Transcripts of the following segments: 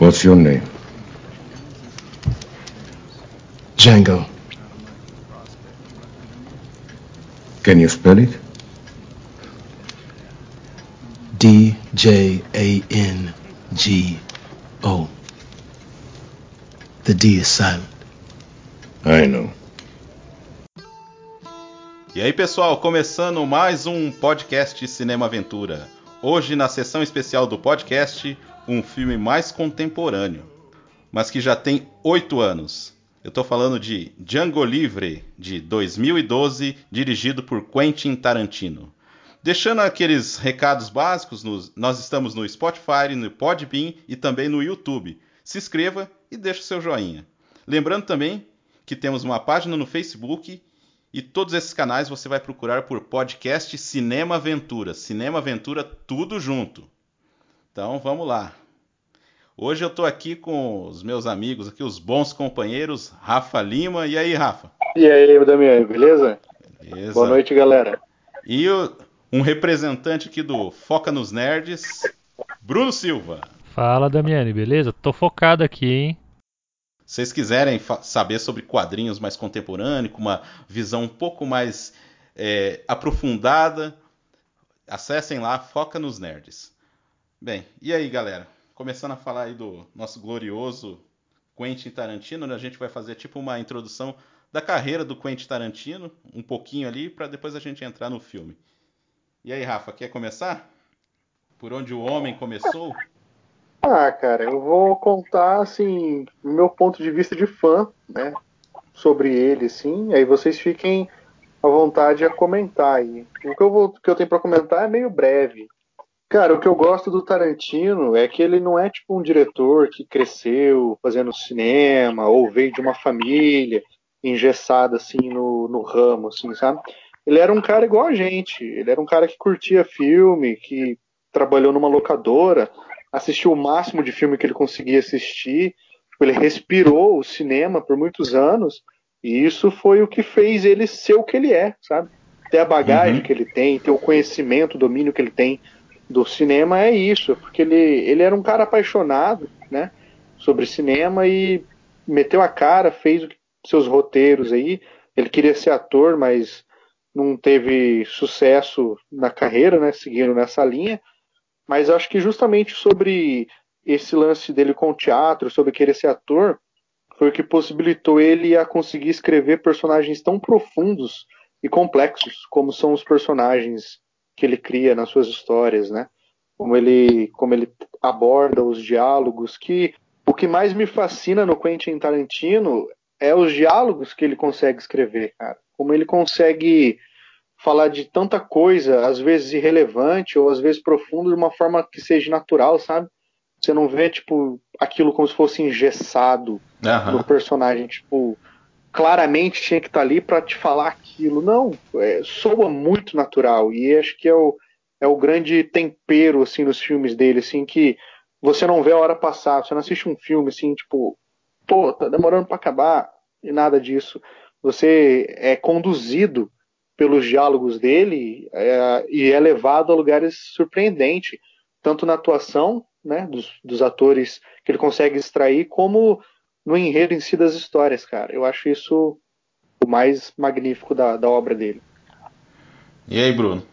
What's your name? Django. Can you spell it? D J A N G O. The D is silent. I know. E aí, pessoal, começando mais um podcast Cinema Aventura. Hoje, na sessão especial do podcast, um filme mais contemporâneo, mas que já tem oito anos. Eu estou falando de Django Livre, de 2012, dirigido por Quentin Tarantino. Deixando aqueles recados básicos, nós estamos no Spotify, no Podbean e também no YouTube. Se inscreva e deixe seu joinha. Lembrando também que temos uma página no Facebook e todos esses canais você vai procurar por podcast Cinema Aventura. Cinema Aventura tudo junto. Então vamos lá. Hoje eu estou aqui com os meus amigos, aqui os bons companheiros, Rafa Lima. E aí, Rafa? E aí, Damiano, beleza? Beleza. Boa noite, galera. E o, um representante aqui do Foca nos Nerds, Bruno Silva. Fala, Damiani, beleza? Tô focado aqui, hein? Vocês quiserem saber sobre quadrinhos mais contemporâneos, com uma visão um pouco mais é, aprofundada, acessem lá, Foca nos Nerds. Bem, e aí, galera? começando a falar aí do nosso glorioso Quentin Tarantino, né? a gente vai fazer tipo uma introdução da carreira do Quentin Tarantino, um pouquinho ali, para depois a gente entrar no filme. E aí, Rafa, quer começar? Por onde o homem começou? Ah, cara, eu vou contar, assim, meu ponto de vista de fã, né, sobre ele, sim, aí vocês fiquem à vontade a comentar aí. O que eu, vou, que eu tenho para comentar é meio breve, Cara, o que eu gosto do Tarantino é que ele não é tipo um diretor que cresceu fazendo cinema ou veio de uma família engessada assim no, no ramo, assim, sabe? Ele era um cara igual a gente. Ele era um cara que curtia filme, que trabalhou numa locadora, assistiu o máximo de filme que ele conseguia assistir. Tipo, ele respirou o cinema por muitos anos e isso foi o que fez ele ser o que ele é, sabe? Ter a bagagem uhum. que ele tem, ter o conhecimento, o domínio que ele tem do cinema é isso, porque ele, ele era um cara apaixonado, né, sobre cinema e meteu a cara, fez seus roteiros aí. Ele queria ser ator, mas não teve sucesso na carreira, né, seguindo nessa linha. Mas acho que justamente sobre esse lance dele com o teatro, sobre querer ser ator, foi o que possibilitou ele a conseguir escrever personagens tão profundos e complexos como são os personagens que ele cria nas suas histórias, né? Como ele, como ele aborda os diálogos, que o que mais me fascina no Quentin Tarantino é os diálogos que ele consegue escrever, cara. Como ele consegue falar de tanta coisa, às vezes irrelevante ou às vezes profundo, de uma forma que seja natural, sabe? Você não vê, tipo, aquilo como se fosse engessado uhum. no personagem, tipo, claramente tinha que estar tá ali para te falar aquilo. Não, é, soa muito natural e acho que é o, é o grande tempero assim nos filmes dele, assim que você não vê a hora passar, você não assiste um filme assim, tipo, pô, tá demorando para acabar e nada disso. Você é conduzido pelos diálogos dele é, e é levado a lugares surpreendentes, tanto na atuação né, dos, dos atores que ele consegue extrair, como no enredo em si das histórias, cara. Eu acho isso o mais magnífico da, da obra dele. E aí, Bruno?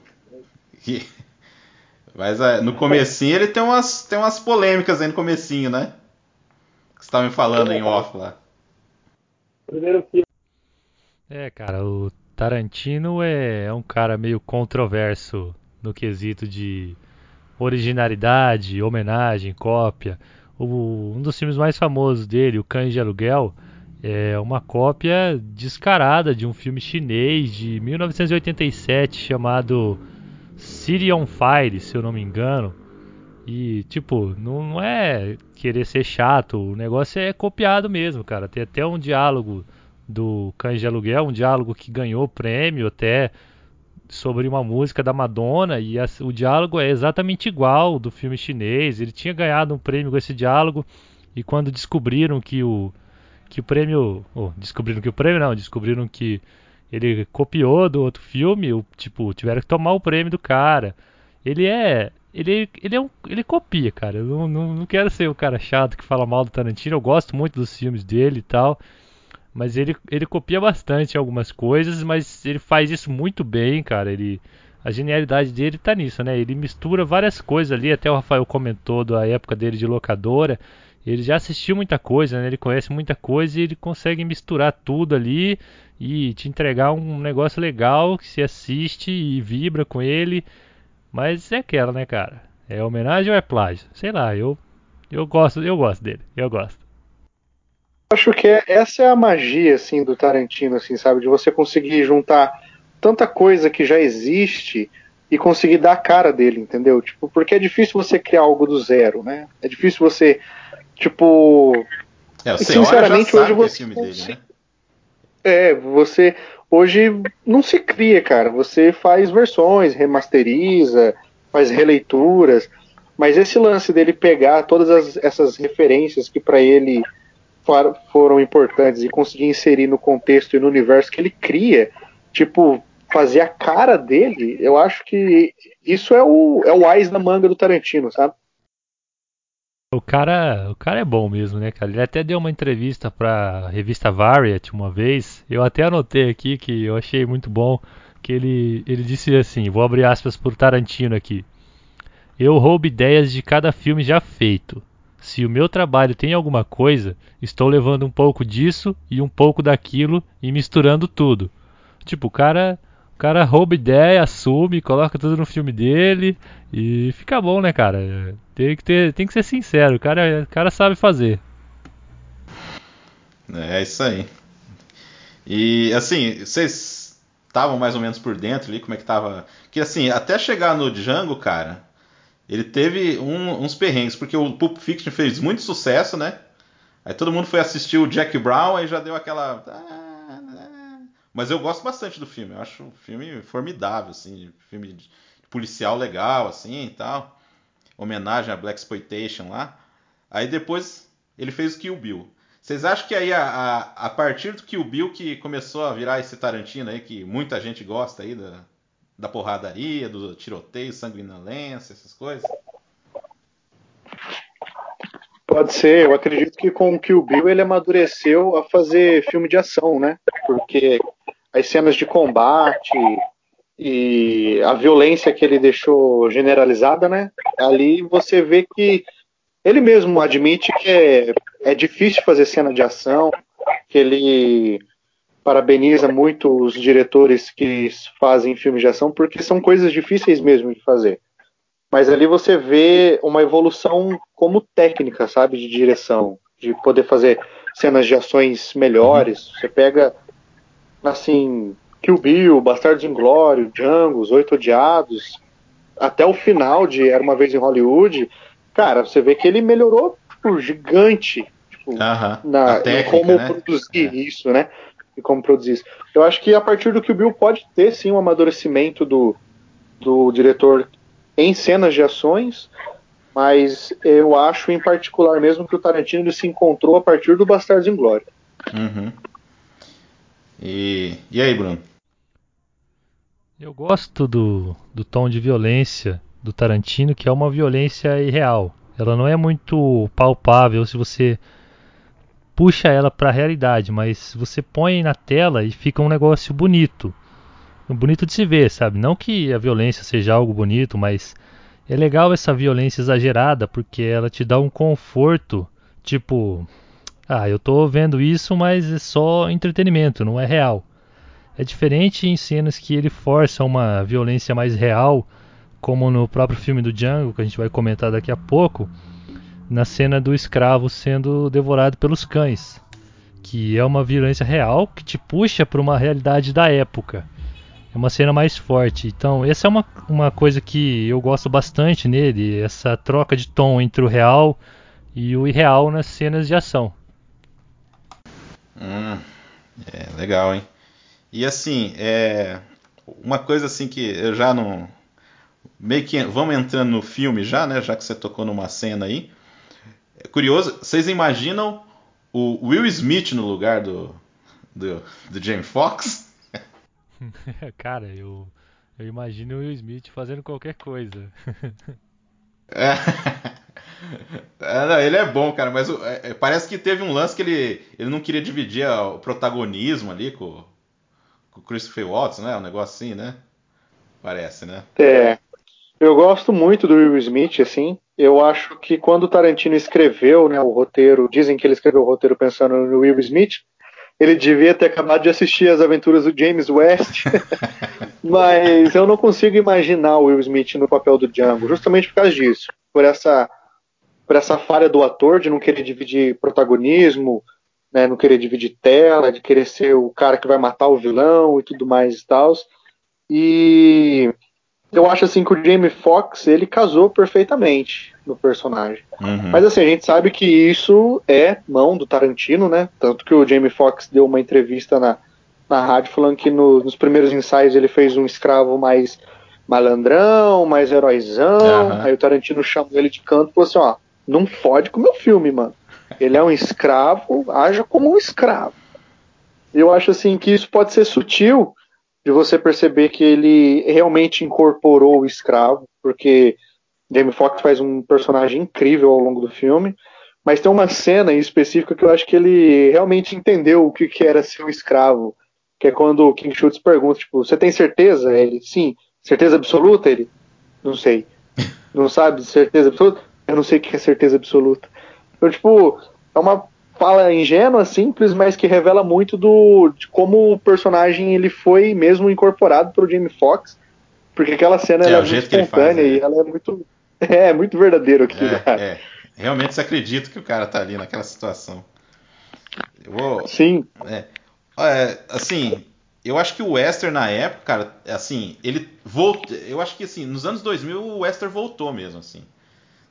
Mas é, no comecinho ele tem umas, tem umas polêmicas aí no comecinho, né? Que você tava me falando em off lá. Primeiro filme. É, cara, o Tarantino é, é um cara meio controverso no quesito de originalidade, homenagem, cópia. O, um dos filmes mais famosos dele, O Cães de Aluguel, é uma cópia descarada de um filme chinês de 1987 chamado City on Fire, se eu não me engano. E, tipo, não, não é querer ser chato, o negócio é copiado mesmo, cara. Tem até um diálogo do Cães de Aluguel, um diálogo que ganhou prêmio até sobre uma música da Madonna e a, o diálogo é exatamente igual do filme chinês. Ele tinha ganhado um prêmio com esse diálogo e quando descobriram que o que o prêmio, oh, descobriram que o prêmio não, descobriram que ele copiou do outro filme, o, tipo, tiveram que tomar o prêmio do cara. Ele é ele, ele, é um, ele copia, cara. Eu não, não, não quero ser o cara chato que fala mal do Tarantino. Eu gosto muito dos filmes dele e tal. Mas ele, ele copia bastante algumas coisas, mas ele faz isso muito bem, cara. Ele, a genialidade dele tá nisso, né? Ele mistura várias coisas ali. Até o Rafael comentou da época dele de locadora. Ele já assistiu muita coisa, né? Ele conhece muita coisa e ele consegue misturar tudo ali e te entregar um negócio legal que se assiste e vibra com ele. Mas é aquela, né, cara? É homenagem ou é plágio? Sei lá, eu eu gosto, eu gosto dele. Eu gosto. Acho que é, essa é a magia assim do Tarantino, assim, sabe, de você conseguir juntar tanta coisa que já existe e conseguir dar a cara dele, entendeu? Tipo, porque é difícil você criar algo do zero, né? É difícil você, tipo, É, sinceramente, hoje é você filme dele, né? É, você hoje não se cria, cara. Você faz versões, remasteriza, faz releituras. Mas esse lance dele pegar todas as- essas referências que pra ele foram importantes e conseguir inserir no contexto e no universo que ele cria, tipo, fazer a cara dele, eu acho que isso é o, é o Ais na manga do Tarantino, sabe? O cara, o cara é bom mesmo, né, cara? Ele até deu uma entrevista pra revista Variety uma vez. Eu até anotei aqui que eu achei muito bom que ele ele disse assim, vou abrir aspas por Tarantino aqui. Eu roubo ideias de cada filme já feito. Se o meu trabalho tem alguma coisa, estou levando um pouco disso e um pouco daquilo e misturando tudo. Tipo, o cara, o cara rouba ideia, assume, coloca tudo no filme dele e fica bom, né, cara? Tem que ter, tem que ser sincero, o cara, o cara sabe fazer. É isso aí. E assim, vocês estavam mais ou menos por dentro ali, como é que tava? Que assim, até chegar no Django, cara, ele teve um- uns perrengues, porque o Pulp Fiction fez muito sucesso, né? Aí todo mundo foi assistir o Jack Brown, aí já deu aquela. Mas eu gosto bastante do filme, eu acho um filme formidável, assim, filme policial legal, assim e tal. Homenagem a Black Exploitation lá. Aí depois ele fez o Kill Bill. Vocês acham que aí a, a, a partir do Kill Bill que começou a virar esse Tarantino aí, que muita gente gosta aí da, da porradaria, do tiroteio, sanguinolência, essas coisas? Pode ser, eu acredito que com o Kill Bill ele amadureceu a fazer filme de ação, né? Porque as cenas de combate e a violência que ele deixou generalizada, né? Ali você vê que ele mesmo admite que é, é difícil fazer cena de ação, que ele parabeniza muito os diretores que fazem filmes de ação, porque são coisas difíceis mesmo de fazer. Mas ali você vê uma evolução como técnica, sabe, de direção, de poder fazer cenas de ações melhores. Você pega, assim, Kill Bill, Bastardos Inglórios, Django, Os Oito Odiados, até o final de Era Uma Vez em Hollywood, cara, você vê que ele melhorou, tipo, gigante, tipo, Aham. na, a em técnica, como né? produzir É. isso, né? E como produzir isso. Eu acho que a partir do que o Bill pode ter sim um amadurecimento do, do diretor em cenas de ações, mas eu acho em particular mesmo que o Tarantino ele se encontrou a partir do Bastardos Inglórios. Uhum. E, e aí, Bruno? Eu gosto do, do tom de violência do Tarantino, que é uma violência irreal. Ela não é muito palpável se você puxa ela para a realidade, mas você põe na tela e fica um negócio bonito. Bonito de se ver, sabe? Não que a violência seja algo bonito, mas é legal essa violência exagerada porque ela te dá um conforto, tipo, ah, eu tô vendo isso, mas é só entretenimento, não é real. É diferente em cenas que ele força uma violência mais real, como no próprio filme do Django, que a gente vai comentar daqui a pouco, na cena do escravo sendo devorado pelos cães, que é uma violência real que te puxa para uma realidade da época. É uma cena mais forte. Então, essa é uma, uma coisa que eu gosto bastante nele, essa troca de tom entre o real e o irreal nas cenas de ação. Hum, é legal, hein? E assim, é uma coisa assim que eu já não meio que vamos entrando no filme já, né? Já que você tocou numa cena aí. É curioso, vocês imaginam o Will Smith no lugar do do, do Jamie Foxx? Cara, eu, eu imagino o Will Smith fazendo qualquer coisa. É. É, não, ele é bom, cara, mas é, parece que teve um lance que ele, ele não queria dividir o protagonismo ali com, com o Christopher Watts, né? Um negócio assim, né? Parece, né? É. Eu gosto muito do Will Smith, assim. Eu acho que quando o Tarantino escreveu né, o roteiro, dizem que ele escreveu o roteiro pensando no Will Smith, ele devia ter acabado de assistir as aventuras do James West, mas eu não consigo imaginar o Will Smith no papel do Django, justamente por causa disso, por essa, por essa falha do ator de não querer dividir protagonismo, né, não querer dividir tela, de querer ser o cara que vai matar o vilão e tudo mais e tal. E eu acho assim que o Jamie Foxx ele casou perfeitamente no personagem. Uhum. Mas assim, a gente sabe que isso é mão do Tarantino, né? Tanto que o Jamie Foxx deu uma entrevista na, na rádio falando que no, nos primeiros ensaios ele fez um escravo mais malandrão, mais heróizão. Uhum. Aí o Tarantino chamou ele de canto e falou assim: ó, não fode com o meu filme, mano. Ele é um escravo, haja como um escravo. Eu acho assim que isso pode ser sutil de você perceber que ele realmente incorporou o escravo, porque Jamie Foxx faz um personagem incrível ao longo do filme, mas tem uma cena em específica que eu acho que ele realmente entendeu o que, que era ser um escravo, que é quando o King Schultz pergunta, tipo, você tem certeza? Ele, sim. Certeza absoluta? Ele, não sei. Não sabe certeza absoluta? Eu não sei o que é certeza absoluta. Então, tipo, é uma fala ingênua, simples, mas que revela muito do de como o personagem ele foi mesmo incorporado pelo Jamie Foxx, porque aquela cena é, é muito espontânea faz, é. e ela é muito é muito verdadeiro aqui, é, é, Realmente você acredita que o cara tá ali naquela situação. Eu vou, Sim. É, é, assim, eu acho que o Western na época, cara, assim, ele voltou. Eu acho que assim, nos anos 2000 o Western voltou mesmo, assim.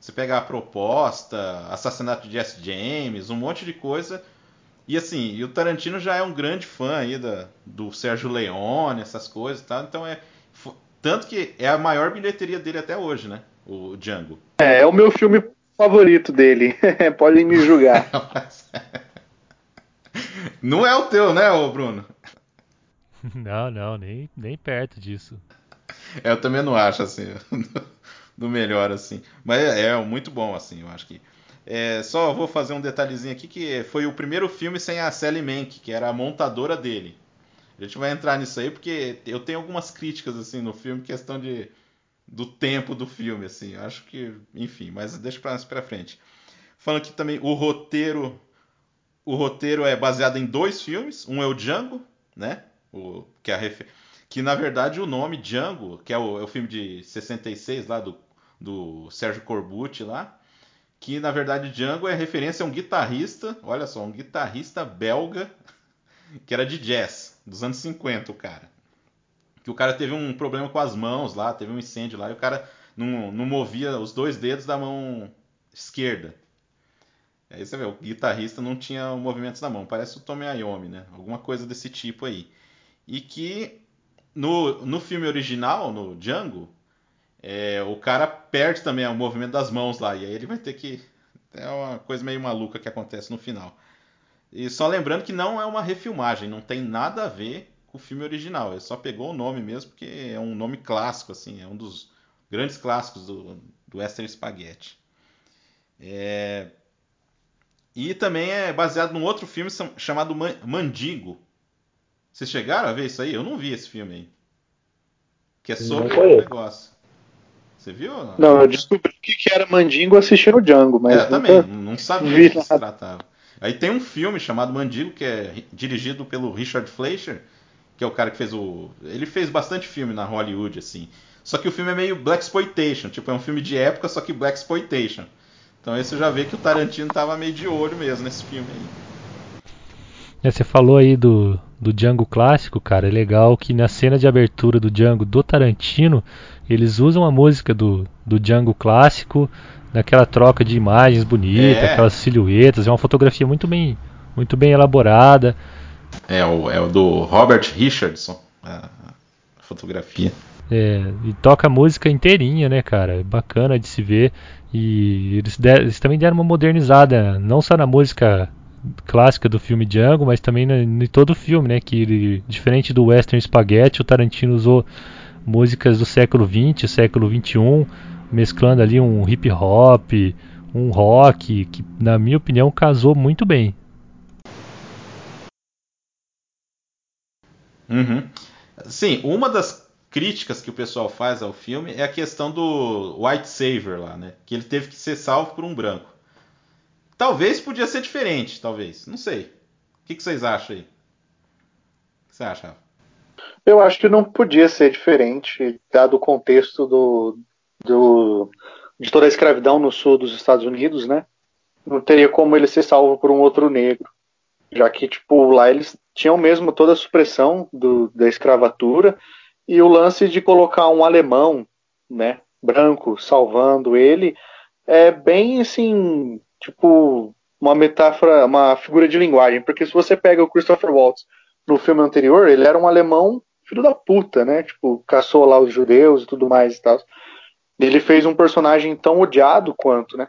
Você pega a proposta, assassinato de Jesse James, um monte de coisa. E assim, e o Tarantino já é um grande fã aí da, do Sérgio Leone, essas coisas, tá? Então é tanto que é a maior bilheteria dele até hoje, né? O Django. É, é o meu filme favorito dele. Podem me julgar. não é o teu, né, ô Bruno? Não, não, nem, nem perto disso. É, eu também não acho assim. Do melhor, assim. Mas é, é, muito bom, assim, eu acho que. É, só vou fazer um detalhezinho aqui que foi o primeiro filme sem a Sally Mank, que era a montadora dele. A gente vai entrar nisso aí porque eu tenho algumas críticas assim no filme, questão de do tempo do filme, assim. Eu acho que, enfim, mas deixa para para frente. Falando que também o roteiro o roteiro é baseado em dois filmes, um é o Django, né? O que é a refer... que na verdade o nome Django, que é o, é o filme de 66 lá do do Sérgio Corbucci lá, que na verdade Django é referência a um guitarrista, olha só, um guitarrista belga que era de jazz, dos anos 50, o cara. Que o cara teve um problema com as mãos lá, teve um incêndio lá, e o cara não, não movia os dois dedos da mão esquerda. Aí você vê, o guitarrista não tinha movimentos na mão, parece o Tommy Iommi, né? Alguma coisa desse tipo aí. E que no, no filme original, no Django, é, o cara perde também o movimento das mãos lá, e aí ele vai ter que. É uma coisa meio maluca que acontece no final. E só lembrando que não é uma refilmagem, não tem nada a ver com o filme original. Ele só pegou o nome mesmo porque é um nome clássico, assim, é um dos grandes clássicos do, do Western Spaghetti. É... E também é baseado num outro filme chamado Mandigo. Vocês chegaram a ver isso aí? Eu não vi esse filme aí. Que é sobre o negócio. Você viu? Não, eu descobri que era Mandingo assistindo o Django, mas. É, também, não sabia do que se tratava. Aí tem um filme chamado Mandingo, que é dirigido pelo Richard Fleischer, que é o cara que fez o. Ele fez bastante filme na Hollywood, assim. Só que o filme é meio Black Exploitation, tipo, é um filme de época, só que Black Exploitation. Então aí você já vê que o Tarantino tava meio de olho mesmo nesse filme aí. É, você falou aí do, do Django clássico, cara. É legal que na cena de abertura do Django do Tarantino, eles usam a música do, do Django clássico, naquela troca de imagens bonita, é. aquelas silhuetas, é uma fotografia muito bem, muito bem elaborada. É o, é o do Robert Richardson, a fotografia. É, e toca a música inteirinha, né, cara? É bacana de se ver. E eles, der, eles também deram uma modernizada, não só na música clássica do filme Django, mas também em todo o filme, né? Que ele, diferente do Western Spaghetti, o Tarantino usou músicas do século XX, século XXI, mesclando ali um hip hop, um rock, que na minha opinião casou muito bem. Uhum. Sim, uma das críticas que o pessoal faz ao filme é a questão do White Savior lá, né? Que ele teve que ser salvo por um branco. Talvez podia ser diferente, talvez. Não sei. O que, que vocês acham aí? O que você acha, Rafa? Eu acho que não podia ser diferente, dado o contexto do, do, de toda a escravidão no sul dos Estados Unidos, né? Não teria como ele ser salvo por um outro negro. Já que, tipo, lá eles tinham mesmo toda a supressão do, da escravatura e o lance de colocar um alemão, né, branco, salvando ele, é bem assim, tipo, uma metáfora, uma figura de linguagem, porque se você pega o Christopher Waltz no filme anterior, ele era um alemão filho da puta, né, tipo, caçou lá os judeus e tudo mais e tal. Ele fez um personagem tão odiado quanto, né?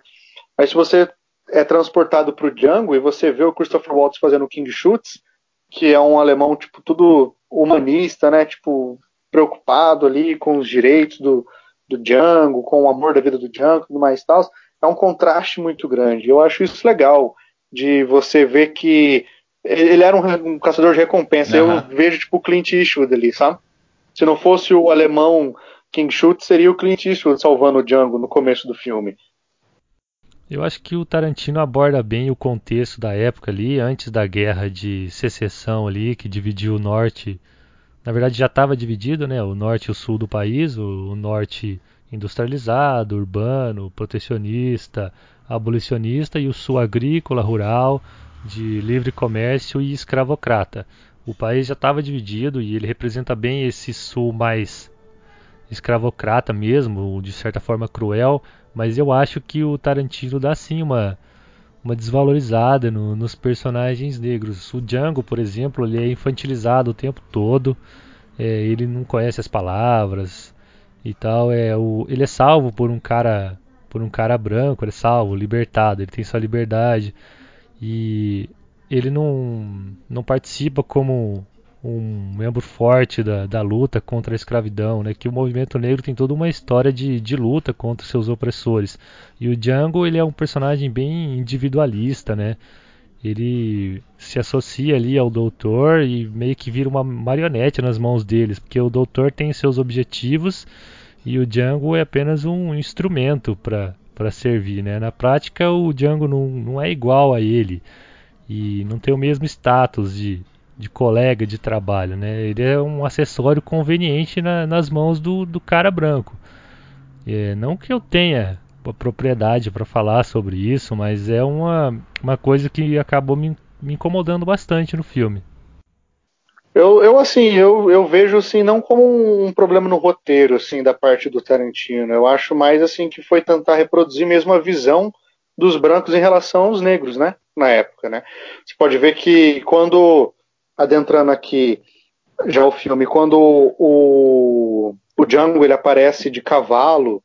Mas se você é transportado para o Django e você vê o Christopher Waltz fazendo o King Schutz, que é um alemão tipo tudo humanista, né? Tipo preocupado ali com os direitos do, do Django, com o amor da vida do Django, tudo mais e tal. É um contraste muito grande. Eu acho isso legal de você ver que ele era um, um caçador de recompensa. Uhum. Eu vejo tipo o Clint Eastwood ali, sabe? Se não fosse o alemão King Schutz, seria o Clint Eastwood salvando o Django no começo do filme. Eu acho que o Tarantino aborda bem o contexto da época ali, antes da guerra de secessão ali, que dividiu o norte. Na verdade já estava dividido, né? O norte e o sul do país, o, o norte industrializado, urbano, protecionista, abolicionista e o sul agrícola, rural, de livre comércio e escravocrata. O país já estava dividido e ele representa bem esse sul mais escravocrata mesmo, de certa forma cruel, mas eu acho que o Tarantino dá sim uma, uma desvalorizada no, nos personagens negros. O Django, por exemplo, ele é infantilizado o tempo todo, é, ele não conhece as palavras e tal. É, o, ele é salvo por um cara por um cara branco, ele é salvo, libertado, ele tem sua liberdade e ele não, não participa como um membro forte da, da luta contra a escravidão, né? Que o movimento negro tem toda uma história de, de luta contra seus opressores. E o Django ele é um personagem bem individualista, né? Ele se associa ali ao doutor e meio que vira uma marionete nas mãos deles, porque o doutor tem seus objetivos e o Django é apenas um instrumento para servir, né? Na prática, o Django não, não é igual a ele e não tem o mesmo status de de colega de trabalho, né? Ele é um acessório conveniente na, nas mãos do, do cara branco. É, não que eu tenha propriedade para falar sobre isso, mas é uma, uma coisa que acabou me, me incomodando bastante no filme. Eu, eu assim, eu, eu vejo assim não como um problema no roteiro assim da parte do Tarantino. Eu acho mais assim que foi tentar reproduzir mesmo a visão dos brancos em relação aos negros, né? Na época, né? Você pode ver que quando adentrando aqui já o filme, quando o, o Django ele aparece de cavalo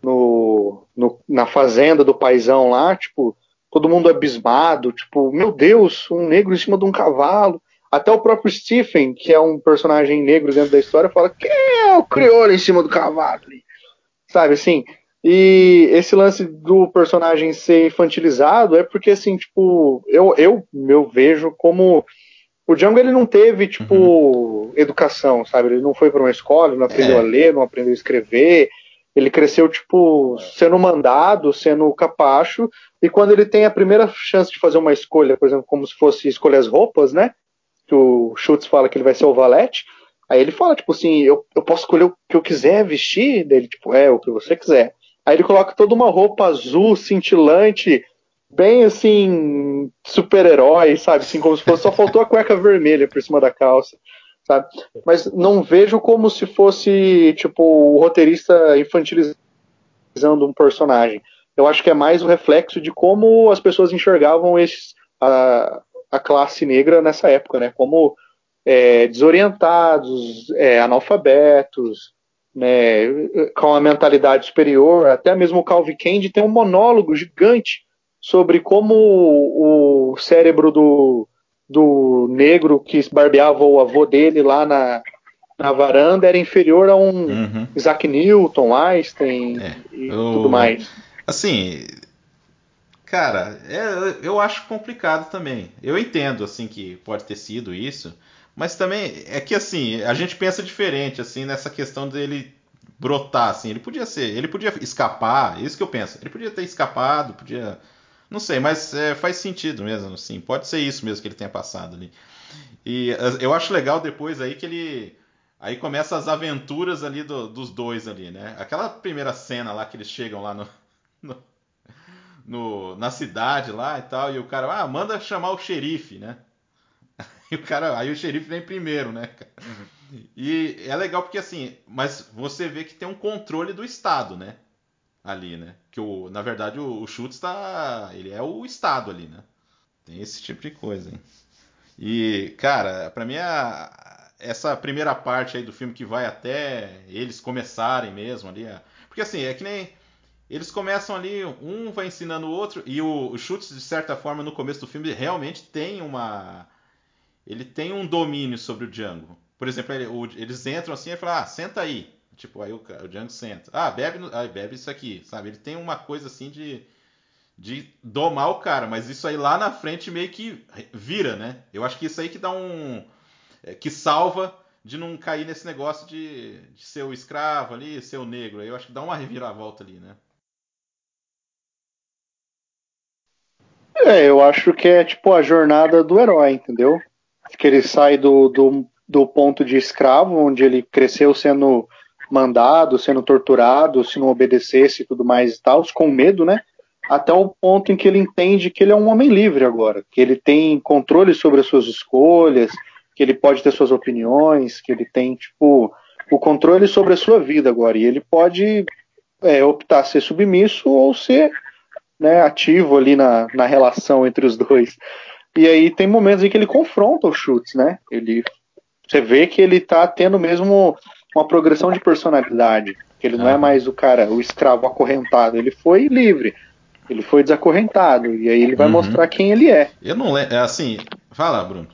no, no, na fazenda do paizão lá, tipo, todo mundo abismado, tipo, meu Deus, um negro em cima de um cavalo. Até o próprio Stephen, que é um personagem negro dentro da história, fala: quem é o crioulo em cima do cavalo? Sabe assim? E esse lance do personagem ser infantilizado é porque, assim, tipo, eu, eu, eu vejo como o Django ele não teve, tipo, uhum. educação, sabe? Ele não foi para uma escola, não aprendeu é. a ler, não aprendeu a escrever. Ele cresceu, tipo, sendo mandado, sendo capacho. E quando ele tem a primeira chance de fazer uma escolha, por exemplo, como se fosse escolher as roupas, né? Que o Schultz fala que ele vai ser o valete. Aí ele fala, tipo assim, eu, eu posso escolher o que eu quiser vestir? Dele, tipo, é, o que você quiser. Aí ele coloca toda uma roupa azul, cintilante, bem assim, super-herói, sabe? Assim, como se fosse só faltou a cueca vermelha por cima da calça, sabe? Mas não vejo como se fosse, tipo, o roteirista infantilizando um personagem. Eu acho que é mais o reflexo de como as pessoas enxergavam esses, a classe negra nessa época, né? Como é, desorientados, é, analfabetos, né, com a mentalidade superior. Até mesmo o Calvin Candy tem um monólogo gigante sobre como o cérebro do, do negro que barbeava o avô dele lá na, na varanda era inferior a um Uhum. Isaac Newton, Einstein É, e eu- tudo mais. Assim, cara, é- eu acho complicado também. Eu entendo, assim, que pode ter sido isso, mas também é que, assim, a gente pensa diferente, assim, nessa questão dele brotar, assim. Ele podia ser, ele podia escapar, é isso que eu penso. Ele podia ter escapado, podia. Não sei, mas é, faz sentido mesmo, assim. Pode ser isso mesmo que ele tenha passado ali. E eu acho legal depois aí que ele. Aí começa as aventuras ali do- dos dois ali, né? Aquela primeira cena lá que eles chegam lá no, no- no- na cidade lá e tal, e o cara, ah, manda chamar o xerife, né? E o cara, aí o xerife vem primeiro, né? cara? E é legal porque assim, mas você vê que tem um controle do Estado, né? Ali, né? Que o, na verdade o, o Schutz tá, ele é o Estado ali, né? Tem esse tipo de coisa, hein? E, cara, pra mim a- essa primeira parte aí do filme que vai até eles começarem mesmo ali, a- porque assim, é que nem eles começam ali, um vai ensinando o outro, e o, o Schutz, de certa forma, no começo do filme, realmente tem uma. Ele tem um domínio sobre o Django. Por exemplo, ele- o- eles entram assim e falam, ah, senta aí. Tipo, aí o, o Django senta. Ah, bebe, ah, bebe isso aqui, sabe? Ele tem uma coisa assim de, de domar o cara, mas isso aí lá na frente meio que vira, né? Eu acho que isso aí que dá um. é, que salva de não cair nesse negócio de, de ser o escravo ali, ser o negro. Eu acho que dá uma reviravolta ali, né? É, eu acho que é tipo a jornada do herói, entendeu? Que ele sai do, do, do ponto de escravo, onde ele cresceu sendo mandado, sendo torturado, se não obedecesse e tudo mais e tal, com medo, né? Até o ponto em que ele entende que ele é um homem livre agora, que ele tem controle sobre as suas escolhas, que ele pode ter suas opiniões, que ele tem, tipo, o controle sobre a sua vida agora. E ele pode é, optar ser submisso ou ser né, ativo ali na, na relação entre os dois. E aí tem momentos em que ele confronta o Schutz, né? Ele, você vê que ele tá tendo mesmo uma progressão de personalidade. Que ele não é mais o cara, o escravo acorrentado. Ele foi livre. Ele foi desacorrentado. E aí ele vai Uhum. mostrar quem ele é. Eu não lembro. É assim. Fala, Bruno.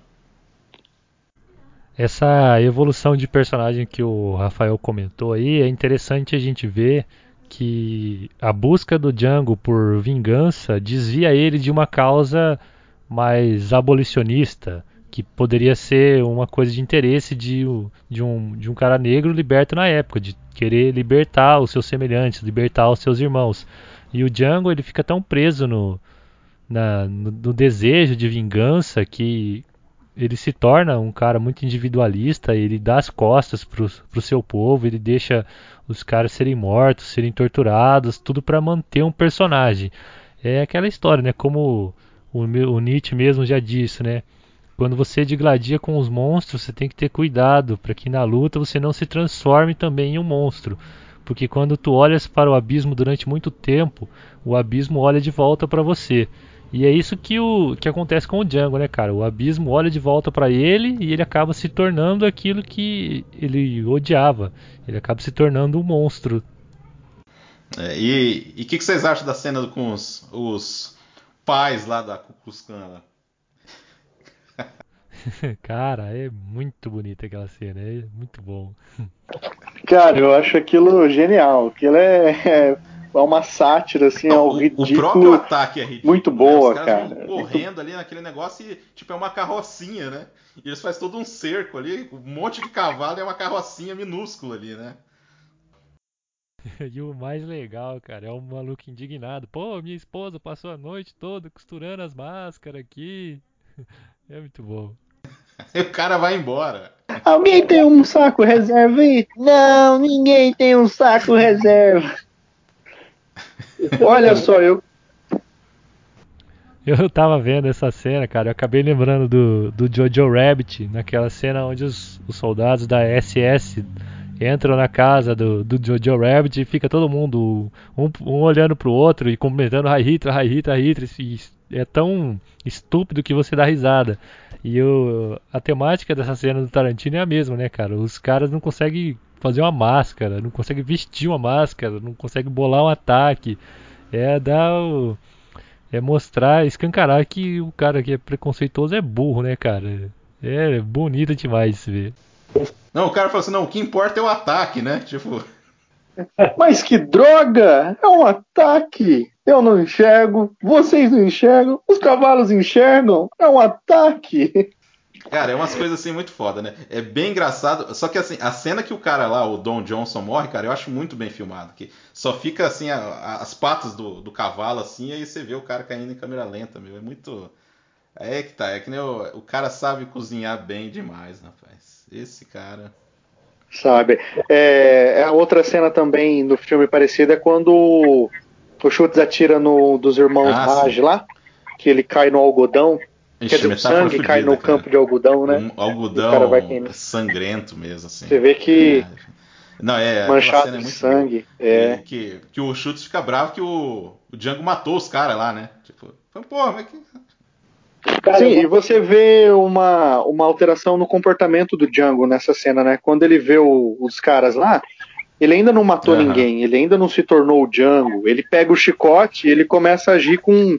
Essa evolução de personagem que o Rafael comentou aí é interessante a gente ver que a busca do Django por vingança desvia ele de uma causa mais abolicionista, que poderia ser uma coisa de interesse de, de, um, de um cara negro liberto na época, de querer libertar os seus semelhantes, libertar os seus irmãos. E o Django ele fica tão preso no, na- no, no desejo de vingança que ele se torna um cara muito individualista, ele dá as costas pro, pro seu povo, ele deixa os caras serem mortos, serem torturados, tudo para manter um personagem. É aquela história, né? Como o, o Nietzsche mesmo já disse, né? Quando você digladia com os monstros, você tem que ter cuidado para que na luta você não se transforme também em um monstro. Porque quando tu olhas para o abismo durante muito tempo, o abismo olha de volta para você. E é isso que, o, que acontece com o Django, né, cara? O abismo olha de volta para ele e ele acaba se tornando aquilo que ele odiava. Ele acaba se tornando um monstro. É, e o que, que vocês acham da cena com os, os pais lá da Klan lá? cara, é muito bonita aquela cena, é muito bom. Cara, eu acho aquilo genial. Aquilo é, é, é uma sátira, assim, ao o, o ridículo. próprio ataque é ridículo. muito né? boa, Os caras cara. vão correndo ali naquele negócio e, tipo, é uma carrocinha, né? E eles fazem todo um cerco ali, um monte de cavalo e é uma carrocinha minúscula ali, né? E o mais legal, cara, é um maluco indignado. Pô, minha esposa passou a noite toda costurando as máscaras aqui. É muito bom. E o cara vai embora. Alguém tem um saco reserva aí? Não, ninguém tem um saco reserva. Olha só, eu. Eu tava vendo essa cena, cara. Eu acabei lembrando do, do Jojo Rabbit, naquela cena onde os, os soldados da SS entram na casa do, do Jojo Rabbit e fica todo mundo, um, um olhando pro outro e comentando Hi Hitler, Hi Hitler, Hi Hitler. E é tão estúpido que você dá risada. E o, a temática dessa cena do Tarantino é a mesma, né, cara? Os caras não conseguem fazer uma máscara, não conseguem vestir uma máscara, não conseguem bolar um ataque. É dar o é mostrar, escancarar que o cara que é preconceituoso é burro, né, cara? É bonito demais ver. Não, o cara falou assim, não, o que importa é o ataque, né? Tipo. Mas que droga! É um ataque! Eu não enxergo, vocês não enxergam, os cavalos enxergam, é um ataque! Cara, é umas coisas assim muito foda, né? É bem engraçado. Só que assim, a cena que o cara lá, o Don Johnson, morre, cara, eu acho muito bem filmado. Que só fica assim, a, a, as patas do, do, cavalo, assim, e aí você vê o cara caindo em câmera lenta, meu. É muito. É que tá, é que nem o, o cara sabe cozinhar bem demais, rapaz. Esse cara. Sabe. É, a outra cena também no filme parecida é quando o Schultz atira no dos irmãos ah, Raj lá, que ele cai no algodão. Ixi, Quer dizer, o sangue fudida, cai no cara. campo de algodão, né? Um algodão sangrento mesmo, assim. Você vê que. É. Não, é, manchado é de sangue. É. Que, que o Schultz fica bravo que o, o Django matou os caras lá, né? Tipo, pô, mas que. Cara, Sim, e você vê uma, uma alteração no comportamento do Django nessa cena, né? Quando ele vê o, os caras lá, ele ainda não matou uhum. ninguém, ele ainda não se tornou o Django. Ele pega o chicote e ele começa a agir com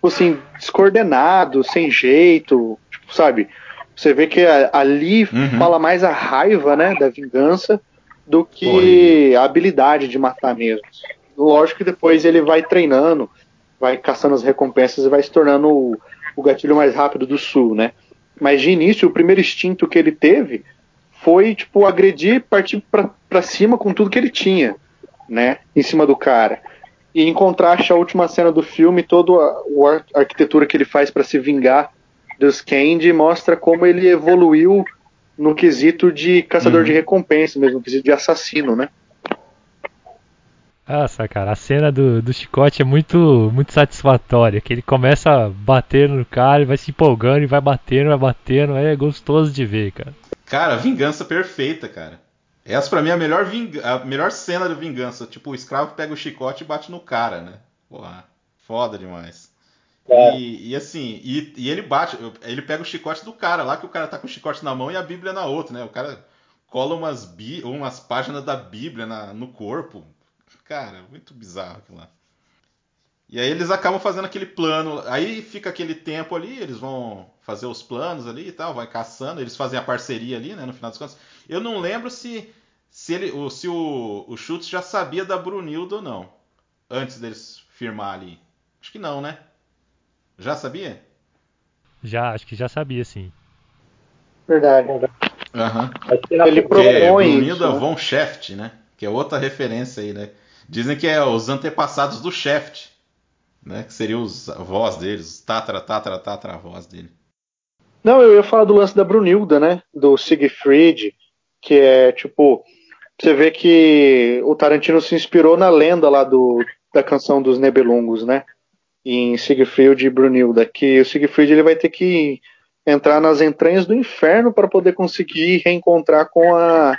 tipo assim, descoordenado, sem jeito, tipo, sabe? Você vê que ali uhum. fala mais a raiva, né, da vingança do que Oi. a habilidade de matar mesmo. Lógico que depois ele vai treinando, vai caçando as recompensas e vai se tornando o, o gatilho mais rápido do sul, né? Mas de início, o primeiro instinto que ele teve foi, tipo, agredir, partir para cima com tudo que ele tinha, né? Em cima do cara. E em contraste à última cena do filme, toda a, a arquitetura que ele faz para se vingar dos Candy mostra como ele evoluiu no quesito de caçador uhum. de recompensa mesmo, no quesito de assassino, né? Nossa, cara, a cena do, do chicote é muito, muito satisfatória. Que ele começa a bater no cara, e vai se empolgando e vai batendo, vai batendo. É gostoso de ver, cara. Cara, vingança perfeita, cara. Essa pra mim é a melhor, a melhor cena de vingança. Tipo, o escravo pega o chicote e bate no cara, né? Porra, foda demais. É. E, e, assim, e, e, ele bate, ele pega o chicote do cara lá, que o cara tá com o chicote na mão e a Bíblia na outra, né? O cara cola umas, bi, umas páginas da Bíblia na, no corpo. Cara, muito bizarro aquilo lá. E aí eles acabam fazendo aquele plano. Aí fica aquele tempo ali, eles vão fazer os planos ali e tal, vai caçando, eles fazem a parceria ali, né, no final das contas. Eu não lembro se se ele, se o, o Schultz já sabia da Brunilda ou não, antes deles firmar ali. Acho que não, né? Já sabia? Já, acho que já sabia, sim. Verdade. Uhum. Ele propõe é Brunilda isso, né? von Scheft, né? Que é outra referência aí, né? Dizem que é os antepassados do Shaft, né? Que seriam os avós deles, os tatra, tatra, tatra avós dele. Não, eu ia falar do lance da Brunilda, né? Do Siegfried, que é tipo. Você vê que o Tarantino se inspirou na lenda lá do, da canção dos Nebelungos, né? Em Siegfried e Brunilda. Que o Siegfried ele vai ter que entrar nas entranhas do inferno para poder conseguir reencontrar com a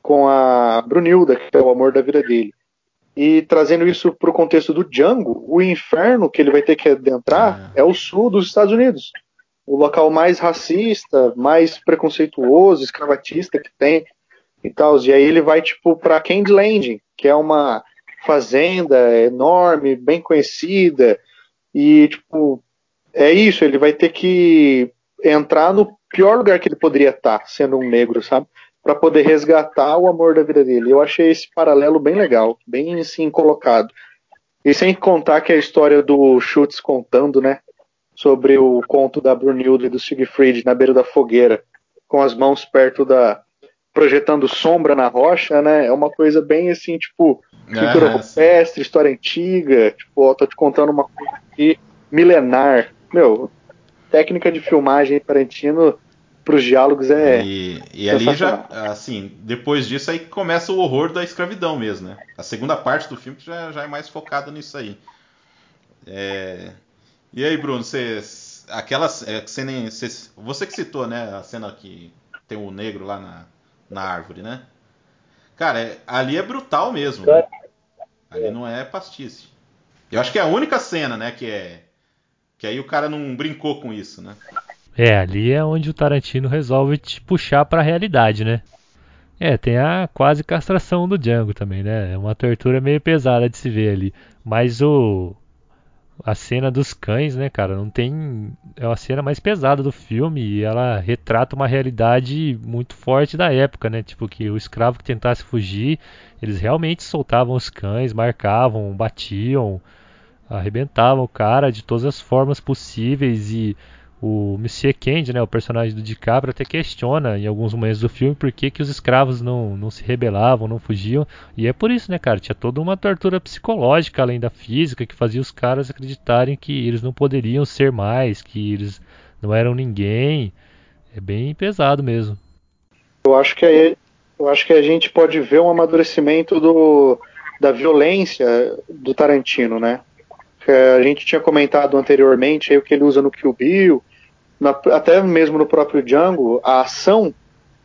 com a Brunilda, que é o amor da vida dele. E trazendo isso para o contexto do Django, o inferno que ele vai ter que adentrar é. é o sul dos Estados Unidos. O local mais racista, mais preconceituoso, escravatista que tem e tal. E aí ele vai, tipo, para Candy Landing, que é uma fazenda enorme, bem conhecida. E, tipo, é isso, ele vai ter que entrar no pior lugar que ele poderia estar, sendo um negro, sabe? para poder resgatar o amor da vida dele. Eu achei esse paralelo bem legal, bem assim colocado. E sem contar que a história do Schutz contando, né, sobre o conto da Brunilda e do Siegfried na beira da fogueira, com as mãos perto da projetando sombra na rocha, né? É uma coisa bem assim, tipo, pintura ah, rupestre, história antiga, tipo, ó, tô te contando uma coisa aqui milenar. Meu, técnica de filmagem Tarantino para os diálogos é. E, e ali já, assim, depois disso aí começa o horror da escravidão mesmo, né? A segunda parte do filme já, já é mais focada nisso aí. É... E aí, Bruno, você. Aquela é, cena. Você, você que citou, né? A cena que tem o negro lá na, na árvore, né? Cara, é, ali é brutal mesmo. Né? Ali não é pastice. Eu acho que é a única cena, né? Que é. Que aí o cara não brincou com isso, né? É, ali é onde o Tarantino resolve te puxar para a realidade, né? É, tem a quase castração do Django também, né? É uma tortura meio pesada de se ver ali. Mas o a cena dos cães, né, cara? Não tem. É uma cena mais pesada do filme e ela retrata uma realidade muito forte da época, né? Tipo, que o escravo que tentasse fugir, eles realmente soltavam os cães, marcavam, batiam, arrebentavam o cara de todas as formas possíveis e o Monsieur Candy, né, o personagem do DiCaprio, até questiona em alguns momentos do filme por que, que os escravos não, não se rebelavam, não fugiam. E é por isso, né, cara? Tinha toda uma tortura psicológica além da física que fazia os caras acreditarem que eles não poderiam ser mais, que eles não eram ninguém. É bem pesado mesmo. Eu acho que aí, eu acho que a gente pode ver um amadurecimento do, da violência do Tarantino, né? A gente tinha comentado anteriormente aí o que ele usa no Kill Bill, na, até mesmo no próprio Django, a ação,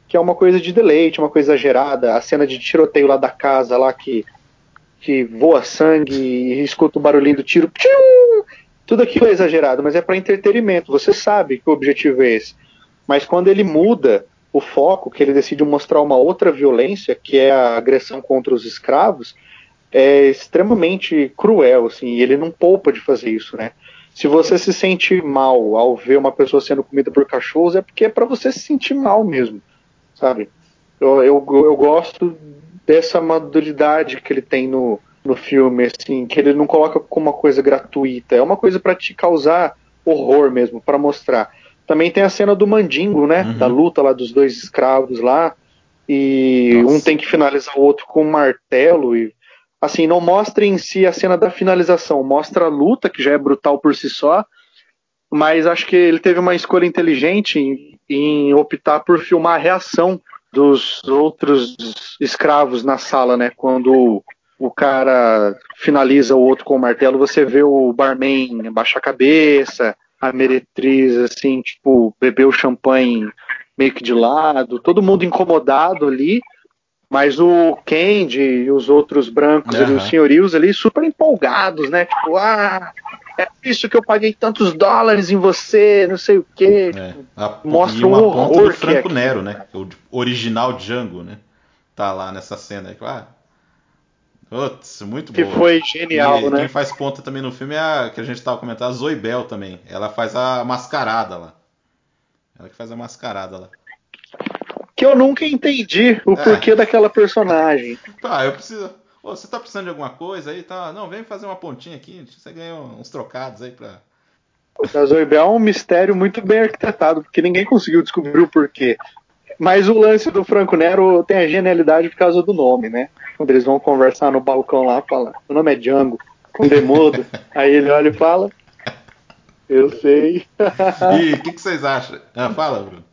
que é uma coisa de deleite, uma coisa exagerada, a cena de tiroteio lá da casa, lá que, que voa sangue e escuta o barulhinho do tiro, tudo aquilo é exagerado, mas é para entretenimento, você sabe que o objetivo é esse. Mas quando ele muda o foco, que ele decide mostrar uma outra violência, que é a agressão contra os escravos, é extremamente cruel, assim, e ele não poupa de fazer isso, né? Se você se sente mal ao ver uma pessoa sendo comida por cachorros, é porque é para você se sentir mal mesmo, sabe? Eu, eu, eu gosto dessa maturidade que ele tem no, no filme, assim, que ele não coloca como uma coisa gratuita, é uma coisa para te causar horror mesmo, para mostrar. Também tem a cena do mandingo, né? Uhum. Da luta lá dos dois escravos lá. E Nossa. um tem que finalizar o outro com um martelo e assim, não mostra em si a cena da finalização, mostra a luta, que já é brutal por si só, mas acho que ele teve uma escolha inteligente em, em optar por filmar a reação dos outros escravos na sala, né? Quando o cara finaliza o outro com o martelo, você vê o barman baixar a cabeça, a meretriz, assim, tipo, beber o champanhe meio que de lado, todo mundo incomodado ali, mas o Candy e os outros brancos uhum. ali, os senhorios ali, super empolgados, né? Tipo, ah, é isso que eu paguei tantos dólares em você, não sei o quê. É. A, Mostra um horror do Franco é Nero, né? O original Django, né? Tá lá nessa cena aí. Ah, Putz, muito que boa. Que foi genial, e, né? Quem faz ponta também no filme é a que a gente tava comentando, a Zoe Bell também. Ela faz a mascarada lá. Ela que faz a mascarada lá que eu nunca entendi o é. porquê daquela personagem. Tá, eu preciso. Ô, você tá precisando de alguma coisa aí? Tá? Não, vem fazer uma pontinha aqui. Você ganha uns trocados aí pra. Zoe Bell é um mistério muito bem arquitetado, porque ninguém conseguiu descobrir o porquê. Mas o lance do Franco Nero tem a genialidade por causa do nome, né? Quando eles vão conversar no balcão lá, fala: o nome é Django, com Demodo. aí ele olha e fala: Eu sei. e o que, que, vocês acham? Ah, fala, Bruno.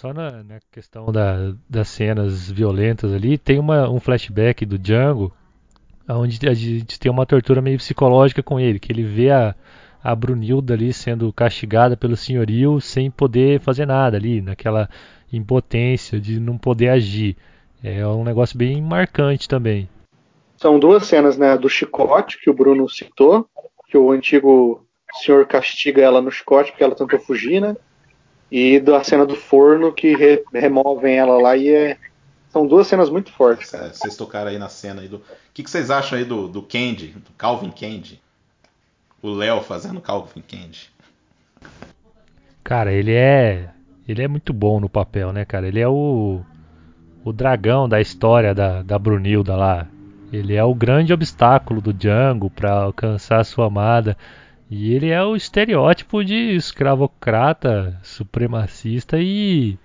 Só na, na questão da, das cenas violentas ali, tem uma, um flashback do Django, onde a gente tem uma tortura meio psicológica com ele, que ele vê a, a Brunilda ali sendo castigada pelo senhorio sem poder fazer nada ali, naquela impotência de não poder agir. É um negócio bem marcante também. São duas cenas, né? Do chicote, que o Bruno citou, que o antigo senhor castiga ela no chicote porque ela tentou fugir, né? E da cena do forno que re, removem ela lá e é, são duas cenas muito fortes. É, vocês tocaram aí na cena aí do. O que, que vocês acham aí do, do Candy, do Calvin Candy? O Léo fazendo Calvin Candy. Cara, ele é. Ele é muito bom no papel, né, cara? Ele é o. O dragão da história da, da Brunilda lá. Ele é o grande obstáculo do Django para alcançar a sua amada. E ele é o estereótipo de escravocrata, supremacista e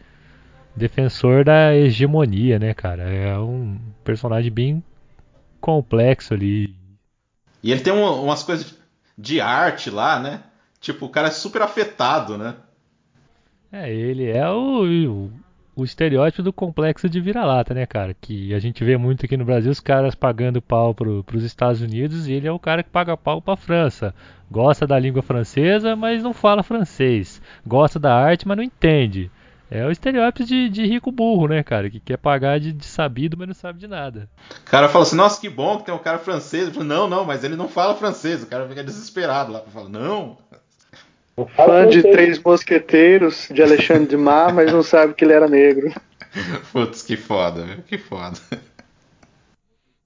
defensor da hegemonia, né, cara? É um personagem bem complexo ali. E ele tem um, umas coisas de arte lá, né? Tipo, o cara é super afetado, né? É, ele é o, o estereótipo do complexo de vira-lata, né, cara? Que a gente vê muito aqui no Brasil, os caras pagando pau pro, pros Estados Unidos e ele é o cara que paga pau pra França. Gosta da língua francesa, mas não fala francês. Gosta da arte, mas não entende. É o estereótipo de, de rico burro, né, cara? Que quer pagar de, de, sabido, mas não sabe de nada. O cara fala assim, nossa, que bom que tem um cara francês. Falo, não, não, mas ele não fala francês. O cara fica desesperado lá. Fala, não, Fã de Três Mosqueteiros, de Alexandre de Mar, mas não sabe que ele era negro. Putz, que foda, que foda.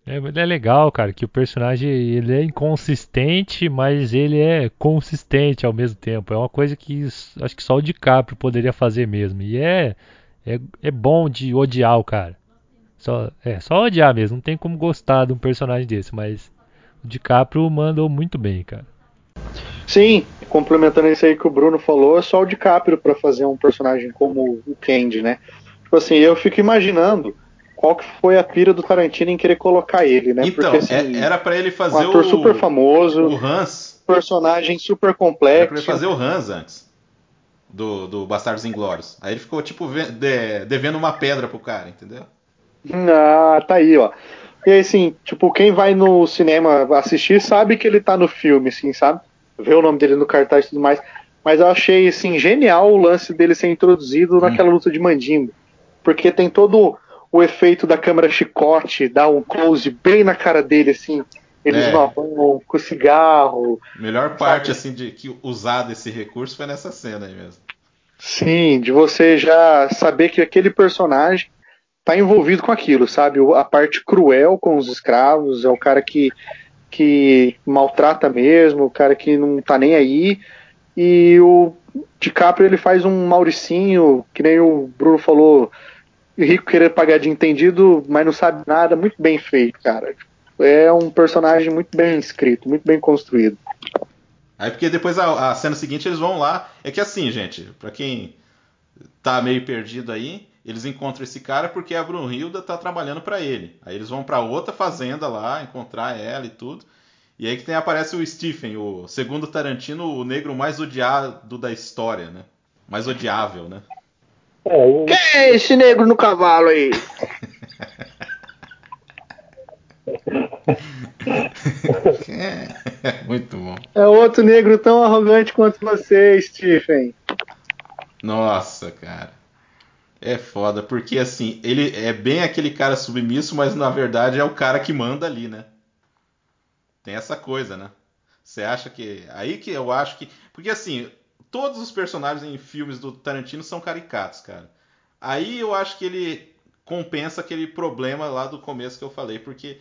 É, é legal, cara, que o personagem ele é inconsistente, mas ele é consistente ao mesmo tempo. É uma coisa que acho que só o DiCaprio poderia fazer mesmo. E é, é, é bom de odiar o cara. Só, é só odiar mesmo. Não tem como gostar de um personagem desse, mas o DiCaprio mandou muito bem, cara. Sim, complementando isso aí que o Bruno falou, é só o DiCaprio para fazer um personagem como o Candy, né? Tipo assim, eu fico imaginando qual que foi a pira do Tarantino em querer colocar ele, né? Então, Porque, assim, é, era para ele fazer um ator o super famoso, o Hans, personagem super complexo. Era pra ele fazer o Hans antes do, do Bastardos Inglórios. Aí ele ficou tipo de, devendo uma pedra pro cara, entendeu? Ah, tá aí, ó. E aí, assim, tipo, quem vai no cinema assistir sabe que ele tá no filme, assim, sabe? Vê o nome dele no cartaz e tudo mais. Mas eu achei, assim, genial o lance dele ser introduzido hum. naquela luta de mandingo. Porque tem todo o efeito da câmera chicote, dá um close bem na cara dele, assim, eles é. com o cigarro. Melhor parte, sabe? assim, de que usar desse recurso foi nessa cena aí mesmo. Sim, de você já saber que aquele personagem tá envolvido com aquilo, sabe? A parte cruel com os escravos, é o cara que, que maltrata mesmo, o cara que não tá nem aí. E o DiCaprio ele faz um Mauricinho, que nem o Bruno falou, rico querer pagar de entendido, mas não sabe nada, muito bem feito, cara. É um personagem muito bem escrito, muito bem construído. Aí porque depois a, a cena seguinte eles vão lá. É que assim, gente, para quem tá meio perdido aí, eles encontram esse cara porque a Brunhilda tá trabalhando para ele. Aí eles vão para outra fazenda lá, encontrar ela e tudo. E aí que tem, aparece o Stephen, o segundo Tarantino, o negro mais odiado da história, né? Mais odiável, né? É, Quem é esse negro no cavalo aí? é, muito bom. É outro negro tão arrogante quanto você, Stephen. Nossa, cara. É foda, porque assim, ele é bem aquele cara submisso, mas na verdade é o cara que manda ali, né? Tem essa coisa, né? Você acha que. Aí que eu acho que. Porque assim, todos os personagens em filmes do Tarantino são caricatos, cara. Aí eu acho que ele compensa aquele problema lá do começo que eu falei, porque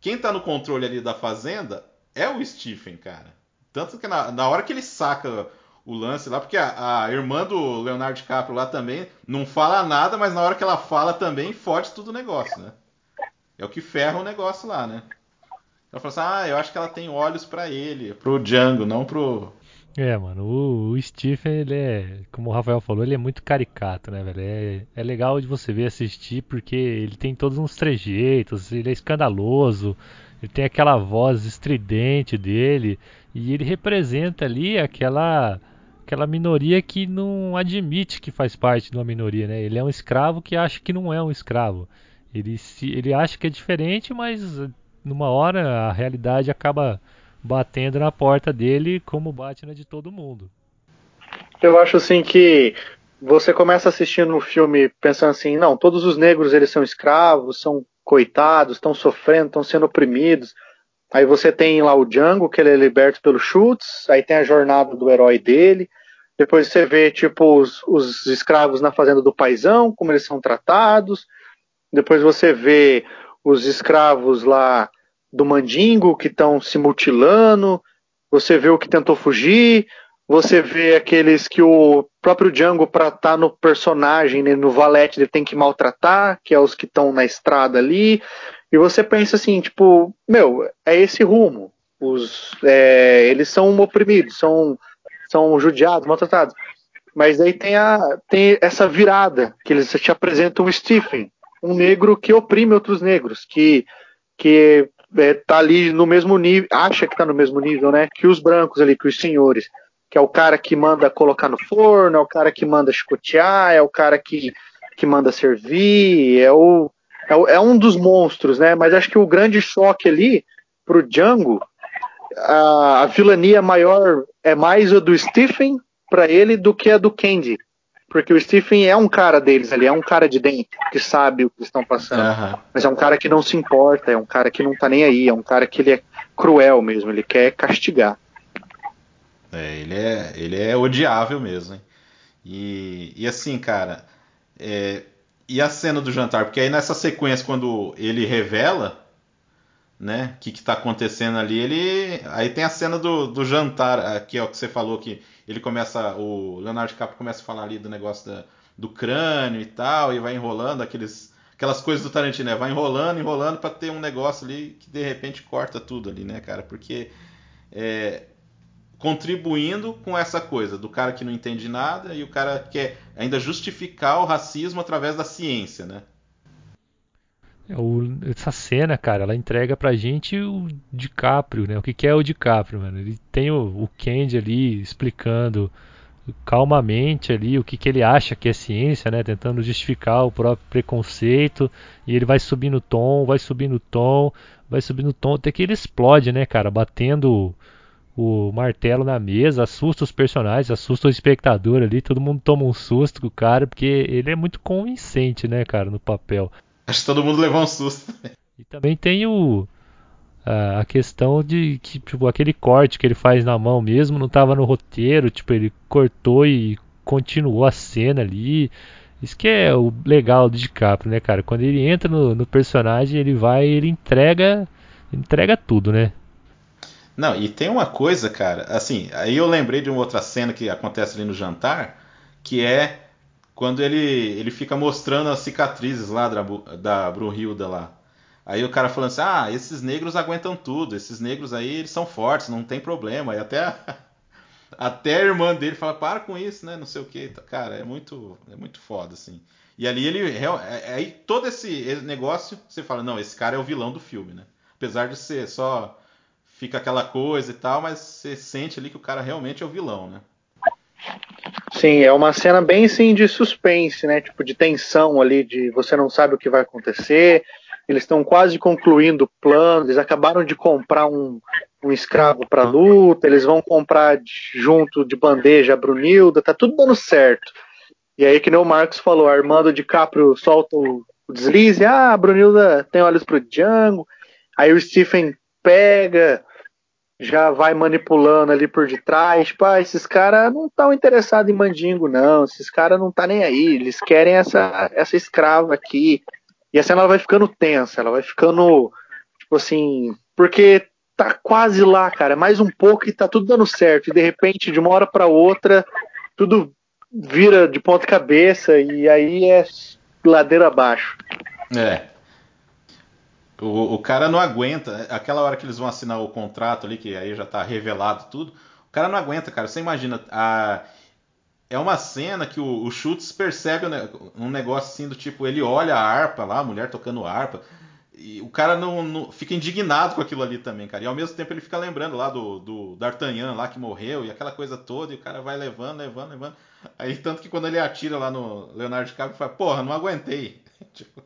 quem tá no controle ali da fazenda é o Stephen, cara. Tanto que na, na hora que ele saca o lance lá, porque a, a, irmã do Leonardo DiCaprio lá também não fala nada, mas na hora que ela fala também fode tudo o negócio, né? É o que ferra o negócio lá, né? Ela fala assim, ah, eu acho que ela tem olhos para ele, pro Django, não pro, é, mano, o, o Stephen, ele é, como o Rafael falou, ele é muito caricato, né, velho? É, é legal de você ver assistir porque ele tem todos uns trejeitos, ele é escandaloso, ele tem aquela voz estridente dele e ele representa ali aquela aquela minoria que não admite que faz parte de uma minoria, né? Ele é um escravo que acha que não é um escravo. Ele se, ele acha que é diferente, mas numa hora a realidade acaba batendo na porta dele como bate na de todo mundo. Eu acho assim que você começa assistindo o filme pensando assim, não, todos os negros eles são escravos, são coitados, estão sofrendo, estão sendo oprimidos. Aí você tem lá o Django, que ele é liberto pelo Schultz, aí tem a jornada do herói dele. Depois você vê, tipo, os, os escravos na fazenda do paisão, como eles são tratados. Depois você vê os escravos lá do Mandingo que estão se mutilando, você vê o que tentou fugir, você vê aqueles que o próprio Django, para estar tá no personagem, né, no valete, ele tem que maltratar, que é os que estão na estrada ali, e você pensa assim, tipo, meu, é esse rumo. Os, é, eles são oprimidos, são, são judiados, maltratados. Mas aí tem, a, tem essa virada, que eles te apresentam o Stephen, um negro que oprime outros negros, que, que é, tá ali no mesmo nível, acha que tá no mesmo nível, né? Que os brancos ali, que os senhores. Que é o cara que manda colocar no forno, é o cara que manda chicotear, é o cara que, que manda servir, é o, é, é um dos monstros, né? Mas acho que o grande choque ali pro Django, a, a vilania maior é mais a do Stephen para ele do que a do Candy. Porque o Stephen é um cara deles ali, é um cara de dentro, que sabe o que estão passando. Uhum. Mas é um cara que não se importa, é um cara que não tá nem aí, é um cara que ele é cruel mesmo, ele quer castigar. É, ele é, ele é odiável mesmo, hein? E, e assim, cara, é, e a cena do jantar? Porque aí nessa sequência, quando ele revela né? O que, que tá acontecendo ali? Ele. Aí tem a cena do, do jantar, aqui, ó, que você falou que ele começa. O Leonardo DiCaprio começa a falar ali do negócio da, do crânio e tal, e vai enrolando aqueles. Aquelas coisas do Tarantino, né? Vai enrolando, enrolando para ter um negócio ali que de repente corta tudo ali, né, cara? Porque é, contribuindo com essa coisa do cara que não entende nada e o cara quer ainda justificar o racismo através da ciência, né? É, essa cena, cara, ela entrega pra gente o DiCaprio, né? O que, que é o DiCaprio, mano? Ele tem o, o Candy ali explicando calmamente ali o que, que ele acha que é ciência, né? Tentando justificar o próprio preconceito. E ele vai subindo o tom, vai subindo o tom, vai subindo o tom, até que ele explode, né, cara? Batendo o martelo na mesa, assusta os personagens, assusta o espectador ali, todo mundo toma um susto com o cara, porque ele é muito convincente, né, cara, no papel. Acho que todo mundo levou um susto. E também tem o a questão de que tipo, aquele corte que ele faz na mão mesmo não estava no roteiro, tipo, ele cortou e continuou a cena ali. Isso que é o legal do DiCaprio, né, cara? Quando ele entra no, no personagem, ele vai, ele entrega, entrega tudo, né? Não, e tem uma coisa, cara, assim, aí eu lembrei de uma outra cena que acontece ali no jantar, que é quando ele, ele fica mostrando as cicatrizes lá da, da Brunhilda lá. Aí o cara falando assim, ah, esses negros aguentam tudo, esses negros aí eles são fortes, não tem problema. E até a, até a irmã dele fala, para com isso, né, não sei o que. Cara, é muito, é muito foda, assim. E ali ele, é, é, aí todo esse negócio, você fala, não, esse cara é o vilão do filme, né? Apesar de ser só, fica aquela coisa e tal, mas você sente ali que o cara realmente é o vilão, né? Sim, é uma cena bem assim de suspense, né? Tipo de tensão ali, de você não sabe o que vai acontecer. Eles estão quase concluindo o plano. Eles acabaram de comprar um, um escravo para luta. Eles vão comprar de, junto de bandeja a Brunilda. Tá tudo dando certo. E aí, que nem o Marcos falou, Armando DiCaprio solta o, o deslize. Ah, a Brunilda tem olhos pro Django. Aí o Stephen pega já vai manipulando ali por detrás. Tipo, ah, esses caras não estão interessados em mandingo, não. Esses caras não tá nem aí. Eles querem essa, essa escrava aqui. E a cena ela vai ficando tensa, ela vai ficando, tipo assim, porque tá quase lá, cara. Mais um pouco e tá tudo dando certo. E de repente, de uma hora para outra, tudo vira de ponta cabeça e aí é ladeira abaixo. É. O, o cara não aguenta. Aquela hora que eles vão assinar o contrato ali, que aí já tá revelado tudo. O cara não aguenta, cara. Você imagina. A, é uma cena que o, o Schultz percebe um negócio assim do tipo, ele olha a harpa lá, a mulher tocando harpa. E o cara não, não, fica indignado com aquilo ali também, cara. E ao mesmo tempo ele fica lembrando lá do, do D'Artagnan lá que morreu e aquela coisa toda, e o cara vai levando, levando, levando. Aí tanto que quando ele atira lá no Leonardo DiCaprio, ele fala, porra, não aguentei. tipo,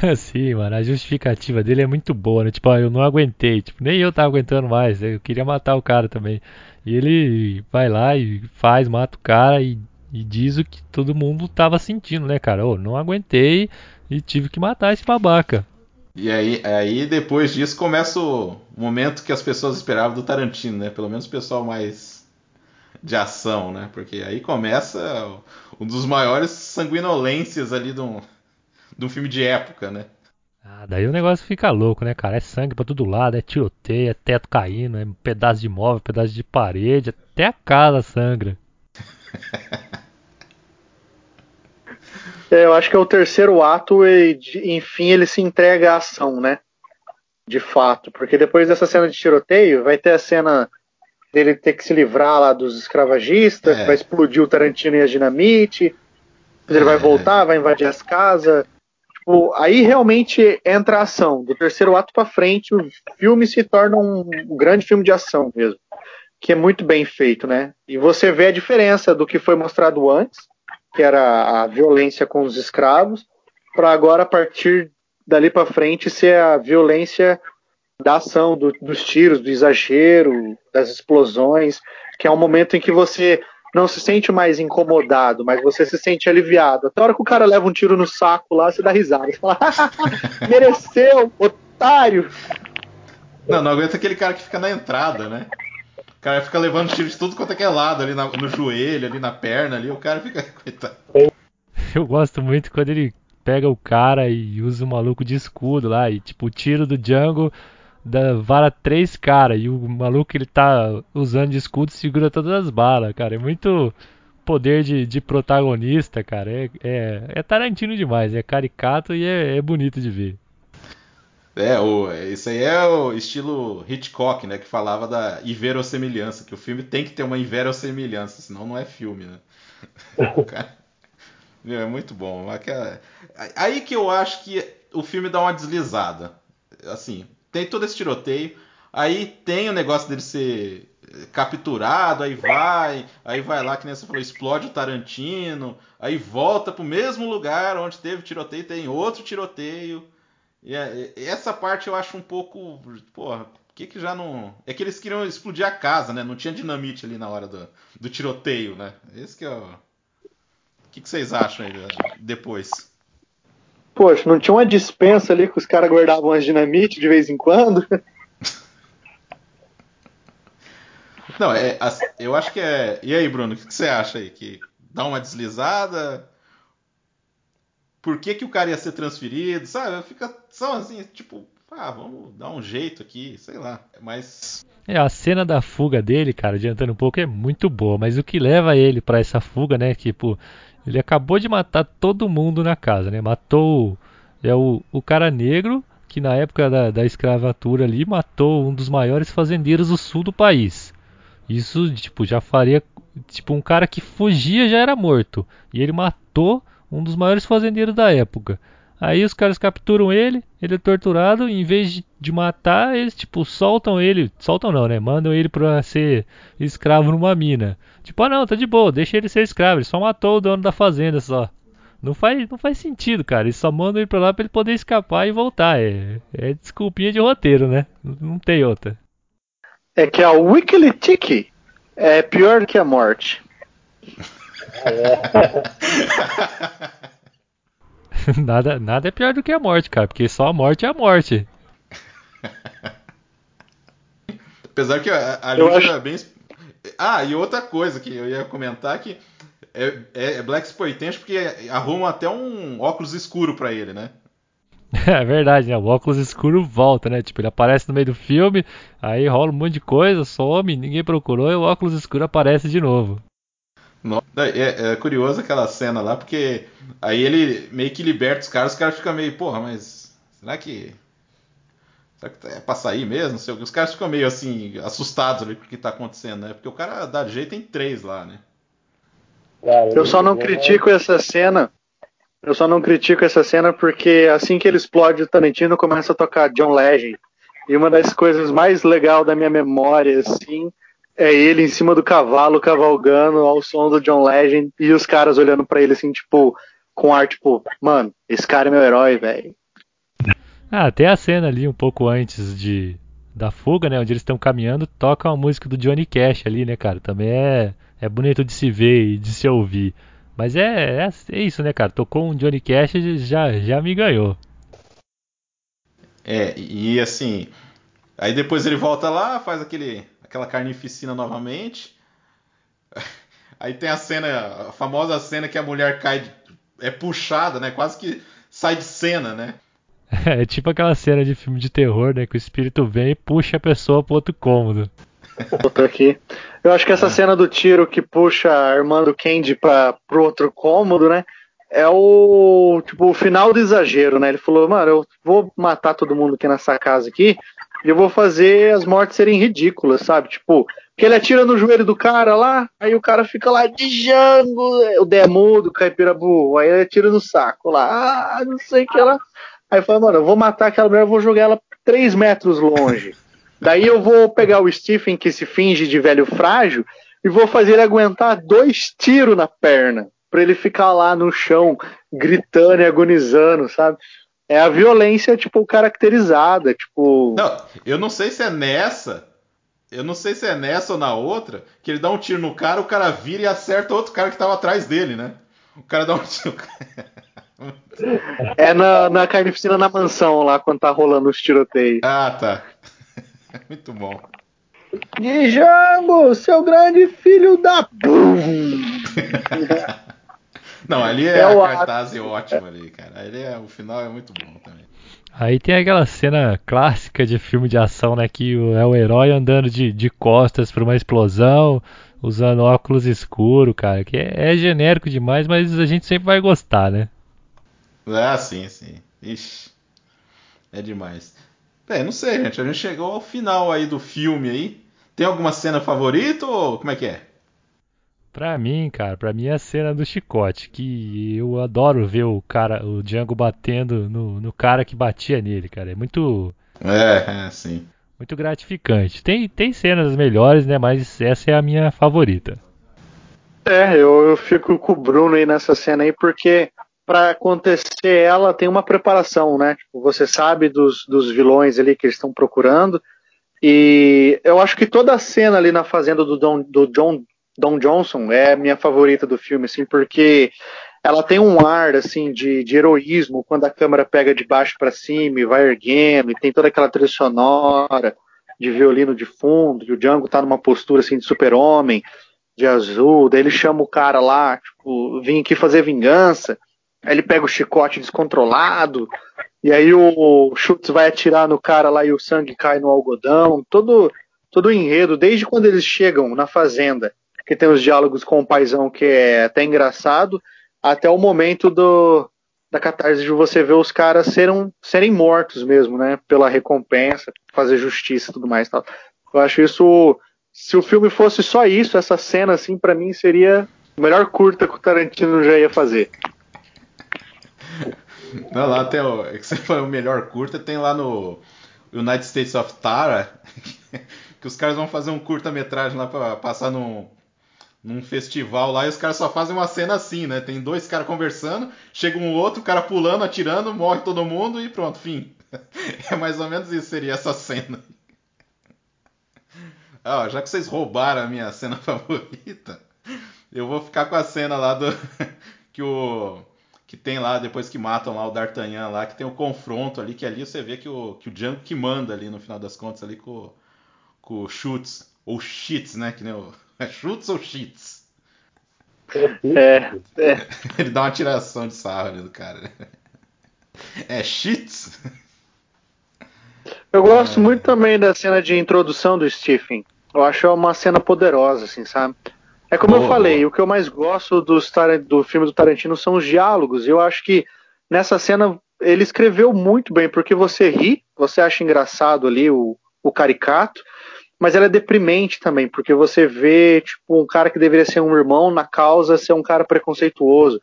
Sim, mano, a justificativa dele é muito boa, né? Tipo, ah, eu não aguentei, tipo, nem eu tava aguentando mais, eu queria matar o cara também. E ele vai lá e faz, mata o cara e, e diz o que todo mundo tava sentindo, né, cara? Ô, não aguentei e tive que matar esse babaca. E aí, aí depois disso começa o momento que as pessoas esperavam do Tarantino, né? Pelo menos o pessoal mais de ação, né? Porque aí começa um dos maiores sanguinolências ali de um, de um filme de época, né? Ah, daí o negócio fica louco, né, cara? É sangue pra todo lado, é tiroteio, é teto caindo, é pedaço de móvel, pedaço de parede, até a casa sangra. é, eu acho que é o terceiro ato e, enfim, ele se entrega à ação, né? De fato, porque depois dessa cena de tiroteio, vai ter a cena dele ter que se livrar lá dos escravagistas, é. vai explodir o Tarantino e a dinamite, ele vai é. voltar, vai invadir as casas, Tipo, aí realmente entra a ação. Do terceiro ato para frente, o filme se torna um, grande filme de ação mesmo. Que é muito bem feito, né? E você vê a diferença do que foi mostrado antes, que era a violência com os escravos, para agora, a partir dali para frente, ser a violência da ação, do, dos tiros, do exagero, das explosões, que é um momento em que você não se sente mais incomodado, mas você se sente aliviado. Até a hora que o cara leva um tiro no saco lá, você dá risada. Você fala, mereceu, otário! Não, não aguenta aquele cara que fica na entrada, né? O cara fica levando tiro de tudo quanto é que é lado, ali no joelho, ali na perna, ali, o cara fica. Coitado. Eu gosto muito quando ele pega o cara e usa o maluco de escudo lá, e tipo, o tiro do Django da vara três caras e o maluco ele tá usando de escudo segura todas as balas, cara. É muito poder de, de protagonista, cara. É, é, é Tarantino demais, é caricato e é, é bonito de ver. É, o, isso aí é o estilo Hitchcock, né? Que falava da inverossemelhança, que o filme tem que ter uma inverossemelhança, senão não é filme, né? Cara, é muito bom. Aí que eu acho que o filme dá uma deslizada. Assim, tem todo esse tiroteio, aí tem o negócio dele ser capturado, aí vai, aí vai lá, que nem você falou, explode o Tarantino, aí volta pro mesmo lugar onde teve tiroteio, tem outro tiroteio. E, é, essa parte eu acho um pouco. Porra, por que, que já não. É que eles queriam explodir a casa, né? Não tinha dinamite ali na hora do, do tiroteio, né? Esse que é o. O que, que vocês acham aí depois? Poxa, não tinha uma dispensa ali que os caras guardavam as dinamite de vez em quando? Não, é, eu acho que é. E aí, Bruno, o que você acha aí? Que dá uma deslizada? Por que, que o cara ia ser transferido? Sabe? Fica só assim, tipo, ah, vamos dar um jeito aqui, sei lá. Mas. É, a cena da fuga dele, cara, adiantando um pouco, é muito boa. Mas o que leva ele para essa fuga, né? Tipo, ele acabou de matar todo mundo na casa, né? Matou é o, o cara negro, que na época da, da escravatura ali matou um dos maiores fazendeiros do sul do país. Isso, tipo, já faria. Tipo, um cara que fugia já era morto. E ele matou um dos maiores fazendeiros da época. Aí os caras capturam ele, ele é torturado, e em vez de, matar, eles tipo soltam ele, soltam não, né? Mandam ele pra ser escravo numa mina. Tipo, ah não, tá de boa, deixa ele ser escravo, ele só matou o dono da fazenda só. Não faz, não faz sentido, cara. Eles só mandam ele pra lá pra ele poder escapar e voltar. É, é desculpinha de roteiro, né? Não tem outra é que a Wikilitik é pior que a morte. nada, nada é pior do que a morte, cara, porque só a morte é a morte. Apesar que a, a Lívia acho... é bem. Ah, e outra coisa que eu ia comentar que é, é Black Exploitation porque arruma até um óculos escuro para ele, né? É verdade, né? O óculos escuro volta, né? Tipo, ele aparece no meio do filme, aí rola um monte de coisa, some, ninguém procurou e o óculos escuro aparece de novo. É, é, curioso aquela cena lá, porque aí ele meio que liberta os caras, os caras ficam meio, porra, mas será que. Será que é pra sair mesmo? Os caras ficam meio assim, assustados ali com o que tá acontecendo, né? Porque o cara dá jeito em três lá, né? Eu só não critico essa cena eu só não critico essa cena porque assim que ele explode o Tarantino começa a tocar John Legend. E uma das coisas mais legais da minha memória, assim, é ele em cima do cavalo cavalgando ao som do John Legend e os caras olhando para ele assim, tipo, com ar tipo, mano, esse cara é meu herói, velho. Ah, tem a cena ali um pouco antes de da fuga, né, onde eles estão caminhando, toca uma música do Johnny Cash ali, né, cara? Também é é bonito de se ver e de se ouvir. Mas é, é, é, isso, né, cara? Tocou um Johnny Cash já já me ganhou. É, e assim, aí depois ele volta lá, faz aquele aquela carnificina novamente. Aí tem a cena, a famosa cena que a mulher cai, é puxada, né? Quase que sai de cena, né? É tipo aquela cena de filme de terror, né? Que o espírito vem e puxa a pessoa pro outro cômodo. Outro aqui. Eu acho que essa cena do tiro que puxa a irmã do Candy para pro outro cômodo, né? É o tipo o final do exagero, né? Ele falou, mano, eu vou matar todo mundo aqui nessa casa aqui eu vou fazer as mortes serem ridículas, sabe? Tipo, que ele atira no joelho do cara lá, aí o cara fica lá de jango, o demo do caipira burro, aí ele atira no saco lá, ah, não sei o que lá. Aí fala, mano, eu vou matar aquela mulher, eu vou jogar ela três metros longe. Daí eu vou pegar o Stephen, que se finge de velho frágil, e vou fazer ele aguentar dois tiros na perna. Pra ele ficar lá no chão, gritando e agonizando, sabe? É a violência, tipo, caracterizada, tipo. Não, eu não sei se é nessa. Eu não sei se é nessa ou na outra, que ele dá um tiro no cara, o cara vira e acerta outro cara que tava atrás dele, né? O cara dá um tiro. é na, na carnificina na mansão lá, quando tá rolando os tiroteios. Ah, tá. Muito bom. Django, seu grande filho da. Não, ali é, é o cartaz é ótimo ali, cara. Ali é, o final é muito bom também. Aí tem aquela cena clássica de filme de ação, né? Que é o herói andando de, de costas para uma explosão, usando óculos escuros, cara. Que é, é, genérico demais, mas a gente sempre vai gostar, né? Ah, sim, sim. Ixi. É demais. É, não sei, gente. A gente chegou ao final aí do filme aí. Tem alguma cena favorita ou como é que é? Pra mim, cara, pra mim é a cena do chicote, que eu adoro ver o cara, o Django batendo no, no cara que batia nele, cara. É muito. É, é, sim. Muito gratificante. Tem, tem cenas melhores, né? Mas essa é a minha favorita. É, eu, eu fico com o Bruno aí nessa cena aí, porque para acontecer ela tem uma preparação, né? Tipo, você sabe dos, dos vilões ali que eles estão procurando. E eu acho que toda a cena ali na fazenda do Don, do John Don Johnson é minha favorita do filme, assim, porque ela tem um ar assim de, de heroísmo quando a câmera pega de baixo para cima e vai erguendo, e tem toda aquela trilha sonora de violino de fundo, e o Django tá numa postura assim de super-homem, de azul, daí ele chama o cara lá, tipo, vim aqui fazer vingança. Aí ele pega o chicote descontrolado, e aí o Schutz vai atirar no cara lá e o sangue cai no algodão. Todo, todo o enredo, desde quando eles chegam na fazenda que tem os diálogos com o paizão que é até engraçado, até o momento do, da catarse de você ver os caras serem, serem mortos mesmo, né? Pela recompensa, fazer justiça e tudo mais. Tal. Eu acho isso. Se o filme fosse só isso, essa cena, assim, para mim seria o melhor curta que o Tarantino já ia fazer. Não, lá tem o. É que você foi o melhor curta, tem lá no United States of Tara, que os caras vão fazer um curta-metragem lá pra passar num, num festival lá e os caras só fazem uma cena assim, né? Tem dois caras conversando, chega um outro, o cara pulando, atirando, morre todo mundo e pronto, fim. É mais ou menos isso seria essa cena. Ah, já que vocês roubaram a minha cena favorita, eu vou ficar com a cena lá do que o que tem lá depois que matam lá o D'Artagnan lá, que tem o confronto ali, que ali você vê que o que o Django que manda ali no final das contas ali com com o Schutz ou Shits, né, que nem o é chutes ou cheats? É, é. Ele dá uma tiração de sarro ali do cara. É cheats? Eu gosto é. muito também da cena de introdução do Stephen. Eu acho uma cena poderosa, assim, sabe? É como boa, eu falei, boa. o que eu mais gosto dos, do filme do Tarantino são os diálogos. Eu acho que nessa cena ele escreveu muito bem, porque você ri, você acha engraçado ali o, o caricato, mas ela é deprimente também, porque você vê, tipo, um cara que deveria ser um irmão na causa ser um cara preconceituoso,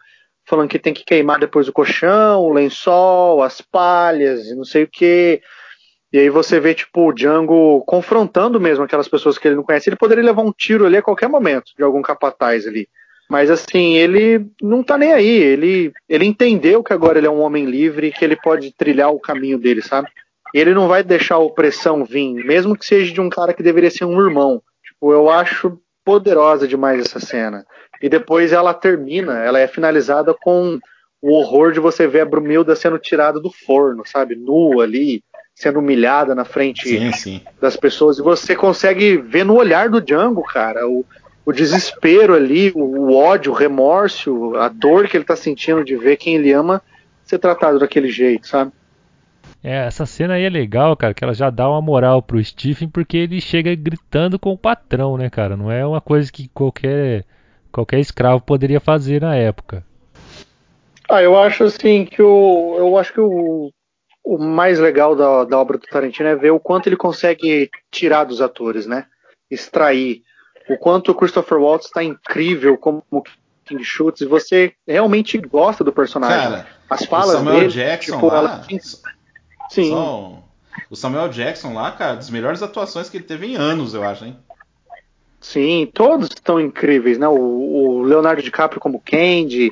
falando que tem que queimar depois o colchão, o lençol, as palhas não sei o que. E aí você vê, tipo, o Django confrontando mesmo aquelas pessoas que ele não conhece. Ele poderia levar um tiro ali a qualquer momento, de algum capataz ali. Mas assim, ele não tá nem aí. Ele, ele entendeu que agora ele é um homem livre que ele pode trilhar o caminho dele, sabe? Ele não vai deixar a opressão vir, mesmo que seja de um cara que deveria ser um irmão. Tipo, eu acho poderosa demais essa cena. E depois ela termina, ela é finalizada com o horror de você ver a Brumilda sendo tirada do forno, sabe? Nua ali, sendo humilhada na frente sim, sim. das pessoas. E você consegue ver no olhar do Django, cara, o, o desespero ali, o, o ódio, o remorso, a dor que ele tá sentindo de ver quem ele ama ser tratado daquele jeito, sabe? É, essa cena aí é legal, cara, que ela já dá uma moral pro Stephen porque ele chega gritando com o patrão, né, cara? Não é uma coisa que qualquer qualquer escravo poderia fazer na época. Ah, eu acho assim que o eu acho que o, o mais legal da, da obra do Tarantino é ver o quanto ele consegue tirar dos atores, né? Extrair o quanto o Christopher Waltz está incrível como King Schutz e você realmente gosta do personagem. Cara, As falas o Samuel dele, Jackson tipo, lá, ela... Sim. Só o Samuel Jackson lá, cara, das melhores atuações que ele teve em anos, eu acho, hein? Sim, todos estão incríveis, né? O, o Leonardo DiCaprio como Candy,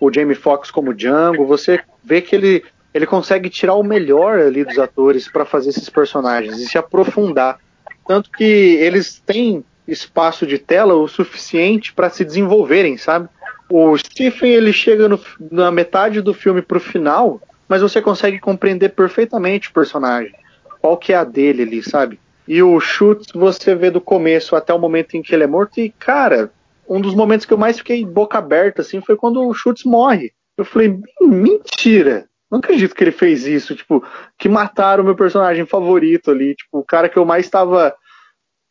o Jamie Foxx como Django, você vê que ele, ele consegue tirar o melhor ali dos atores para fazer esses personagens e se aprofundar. Tanto que eles têm espaço de tela o suficiente para se desenvolverem, sabe? O Stephen ele chega no, na metade do filme pro final mas você consegue compreender perfeitamente o personagem. Qual que é a dele ali, sabe? E o Schutz você vê do começo até o momento em que ele é morto e, cara, um dos momentos que eu mais fiquei boca aberta assim foi quando o Schutz morre. Eu falei, mentira, Não acredito que ele fez isso, tipo, que mataram o meu personagem favorito ali, tipo, o cara que eu mais estava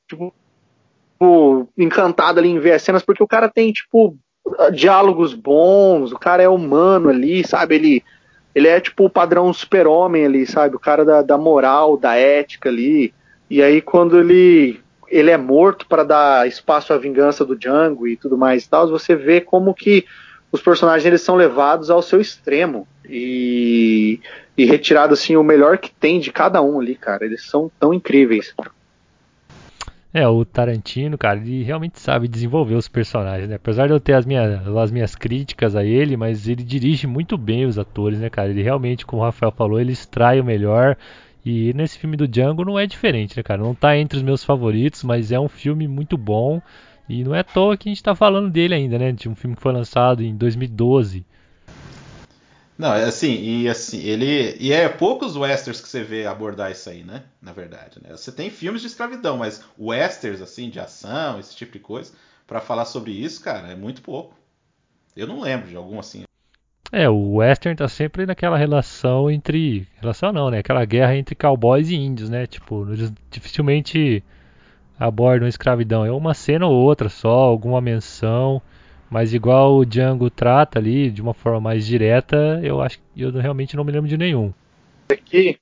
tipo, encantado ali em ver as cenas, porque o cara tem, tipo, diálogos bons, o cara é humano ali, sabe? Ele, ele é, tipo, o padrão super-homem ali, sabe? O cara da, da moral, da ética ali. E aí, quando ele, ele é morto para dar espaço à vingança do Django e tudo mais e tal, você vê como que os personagens eles são levados ao seu extremo e, e retirado assim o melhor que tem de cada um ali, cara. Eles são tão incríveis. É, o Tarantino, cara, ele realmente sabe desenvolver os personagens, né? Apesar de eu ter as minhas, as minhas críticas a ele, mas ele dirige muito bem os atores, né, cara? Ele realmente, como o Rafael falou, ele extrai o melhor. E nesse filme do Django não é diferente, né, cara? Não tá entre os meus favoritos, mas é um filme muito bom. E não é à toa que a gente tá falando dele ainda, né? De um filme que foi lançado em 2012. Não, é assim, e assim, ele. E é poucos westerns que você vê abordar isso aí, né? Na verdade, né? Você tem filmes de escravidão, mas westerns, assim, de ação, esse tipo de coisa, para falar sobre isso, cara, é muito pouco. Eu não lembro de algum assim. É, o western tá sempre naquela relação entre. Relação não, né? Aquela guerra entre cowboys e índios, né? Tipo, eles dificilmente abordam escravidão. É uma cena ou outra só, alguma menção. Mas igual o Django trata ali, de uma forma mais direta, eu acho que eu realmente não me lembro de nenhum. Aqui,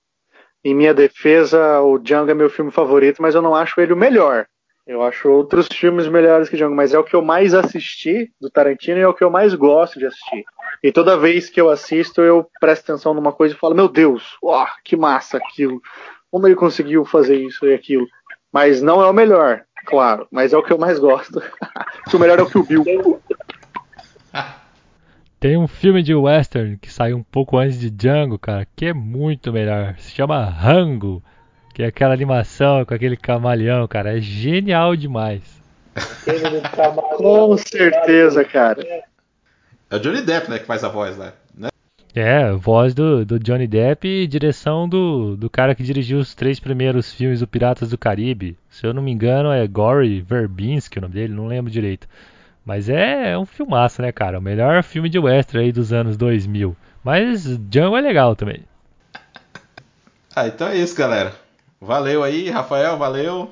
em minha defesa, o Django é meu filme favorito, mas eu não acho ele o melhor. Eu acho outros filmes melhores que Django, mas é o que eu mais assisti do Tarantino e é o que eu mais gosto de assistir. E toda vez que eu assisto, eu presto atenção numa coisa e falo: Meu Deus, oh, que massa aquilo! Como ele conseguiu fazer isso e aquilo? Mas não é o melhor, claro, mas é o que eu mais gosto. o melhor é o que o Bill. Tem um filme de western que saiu um pouco antes de Django, cara, que é muito melhor. Se chama Rango, que é aquela animação com aquele camaleão, cara. É genial demais. Com certeza, cara. É o Johnny Depp, né, que faz a voz lá. Né? É, voz do, do Johnny Depp e direção do, do cara que dirigiu os três primeiros filmes do Piratas do Caribe. Se eu não me engano, é Gory Verbinski o nome dele, não lembro direito. Mas é, é um filmaço, né, cara? O melhor filme de western aí dos anos 2000. Mas Django é legal também. Ah, então é isso, galera. Valeu aí, Rafael, valeu.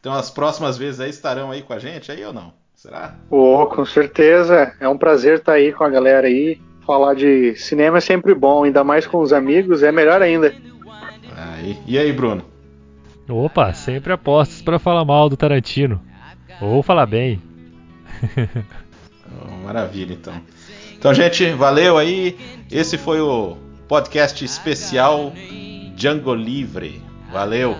Então as próximas vezes aí estarão aí com a gente aí ou não? Será? Oh, com certeza. É um prazer estar aí com a galera aí. Falar de cinema é sempre bom, ainda mais com os amigos, é melhor ainda. Aí. E aí, Bruno? Opa, sempre apostas para falar mal do Tarantino. Ou falar bem. oh, maravilha, então. Então, gente, valeu aí. Esse foi o podcast especial Django Livre. Valeu.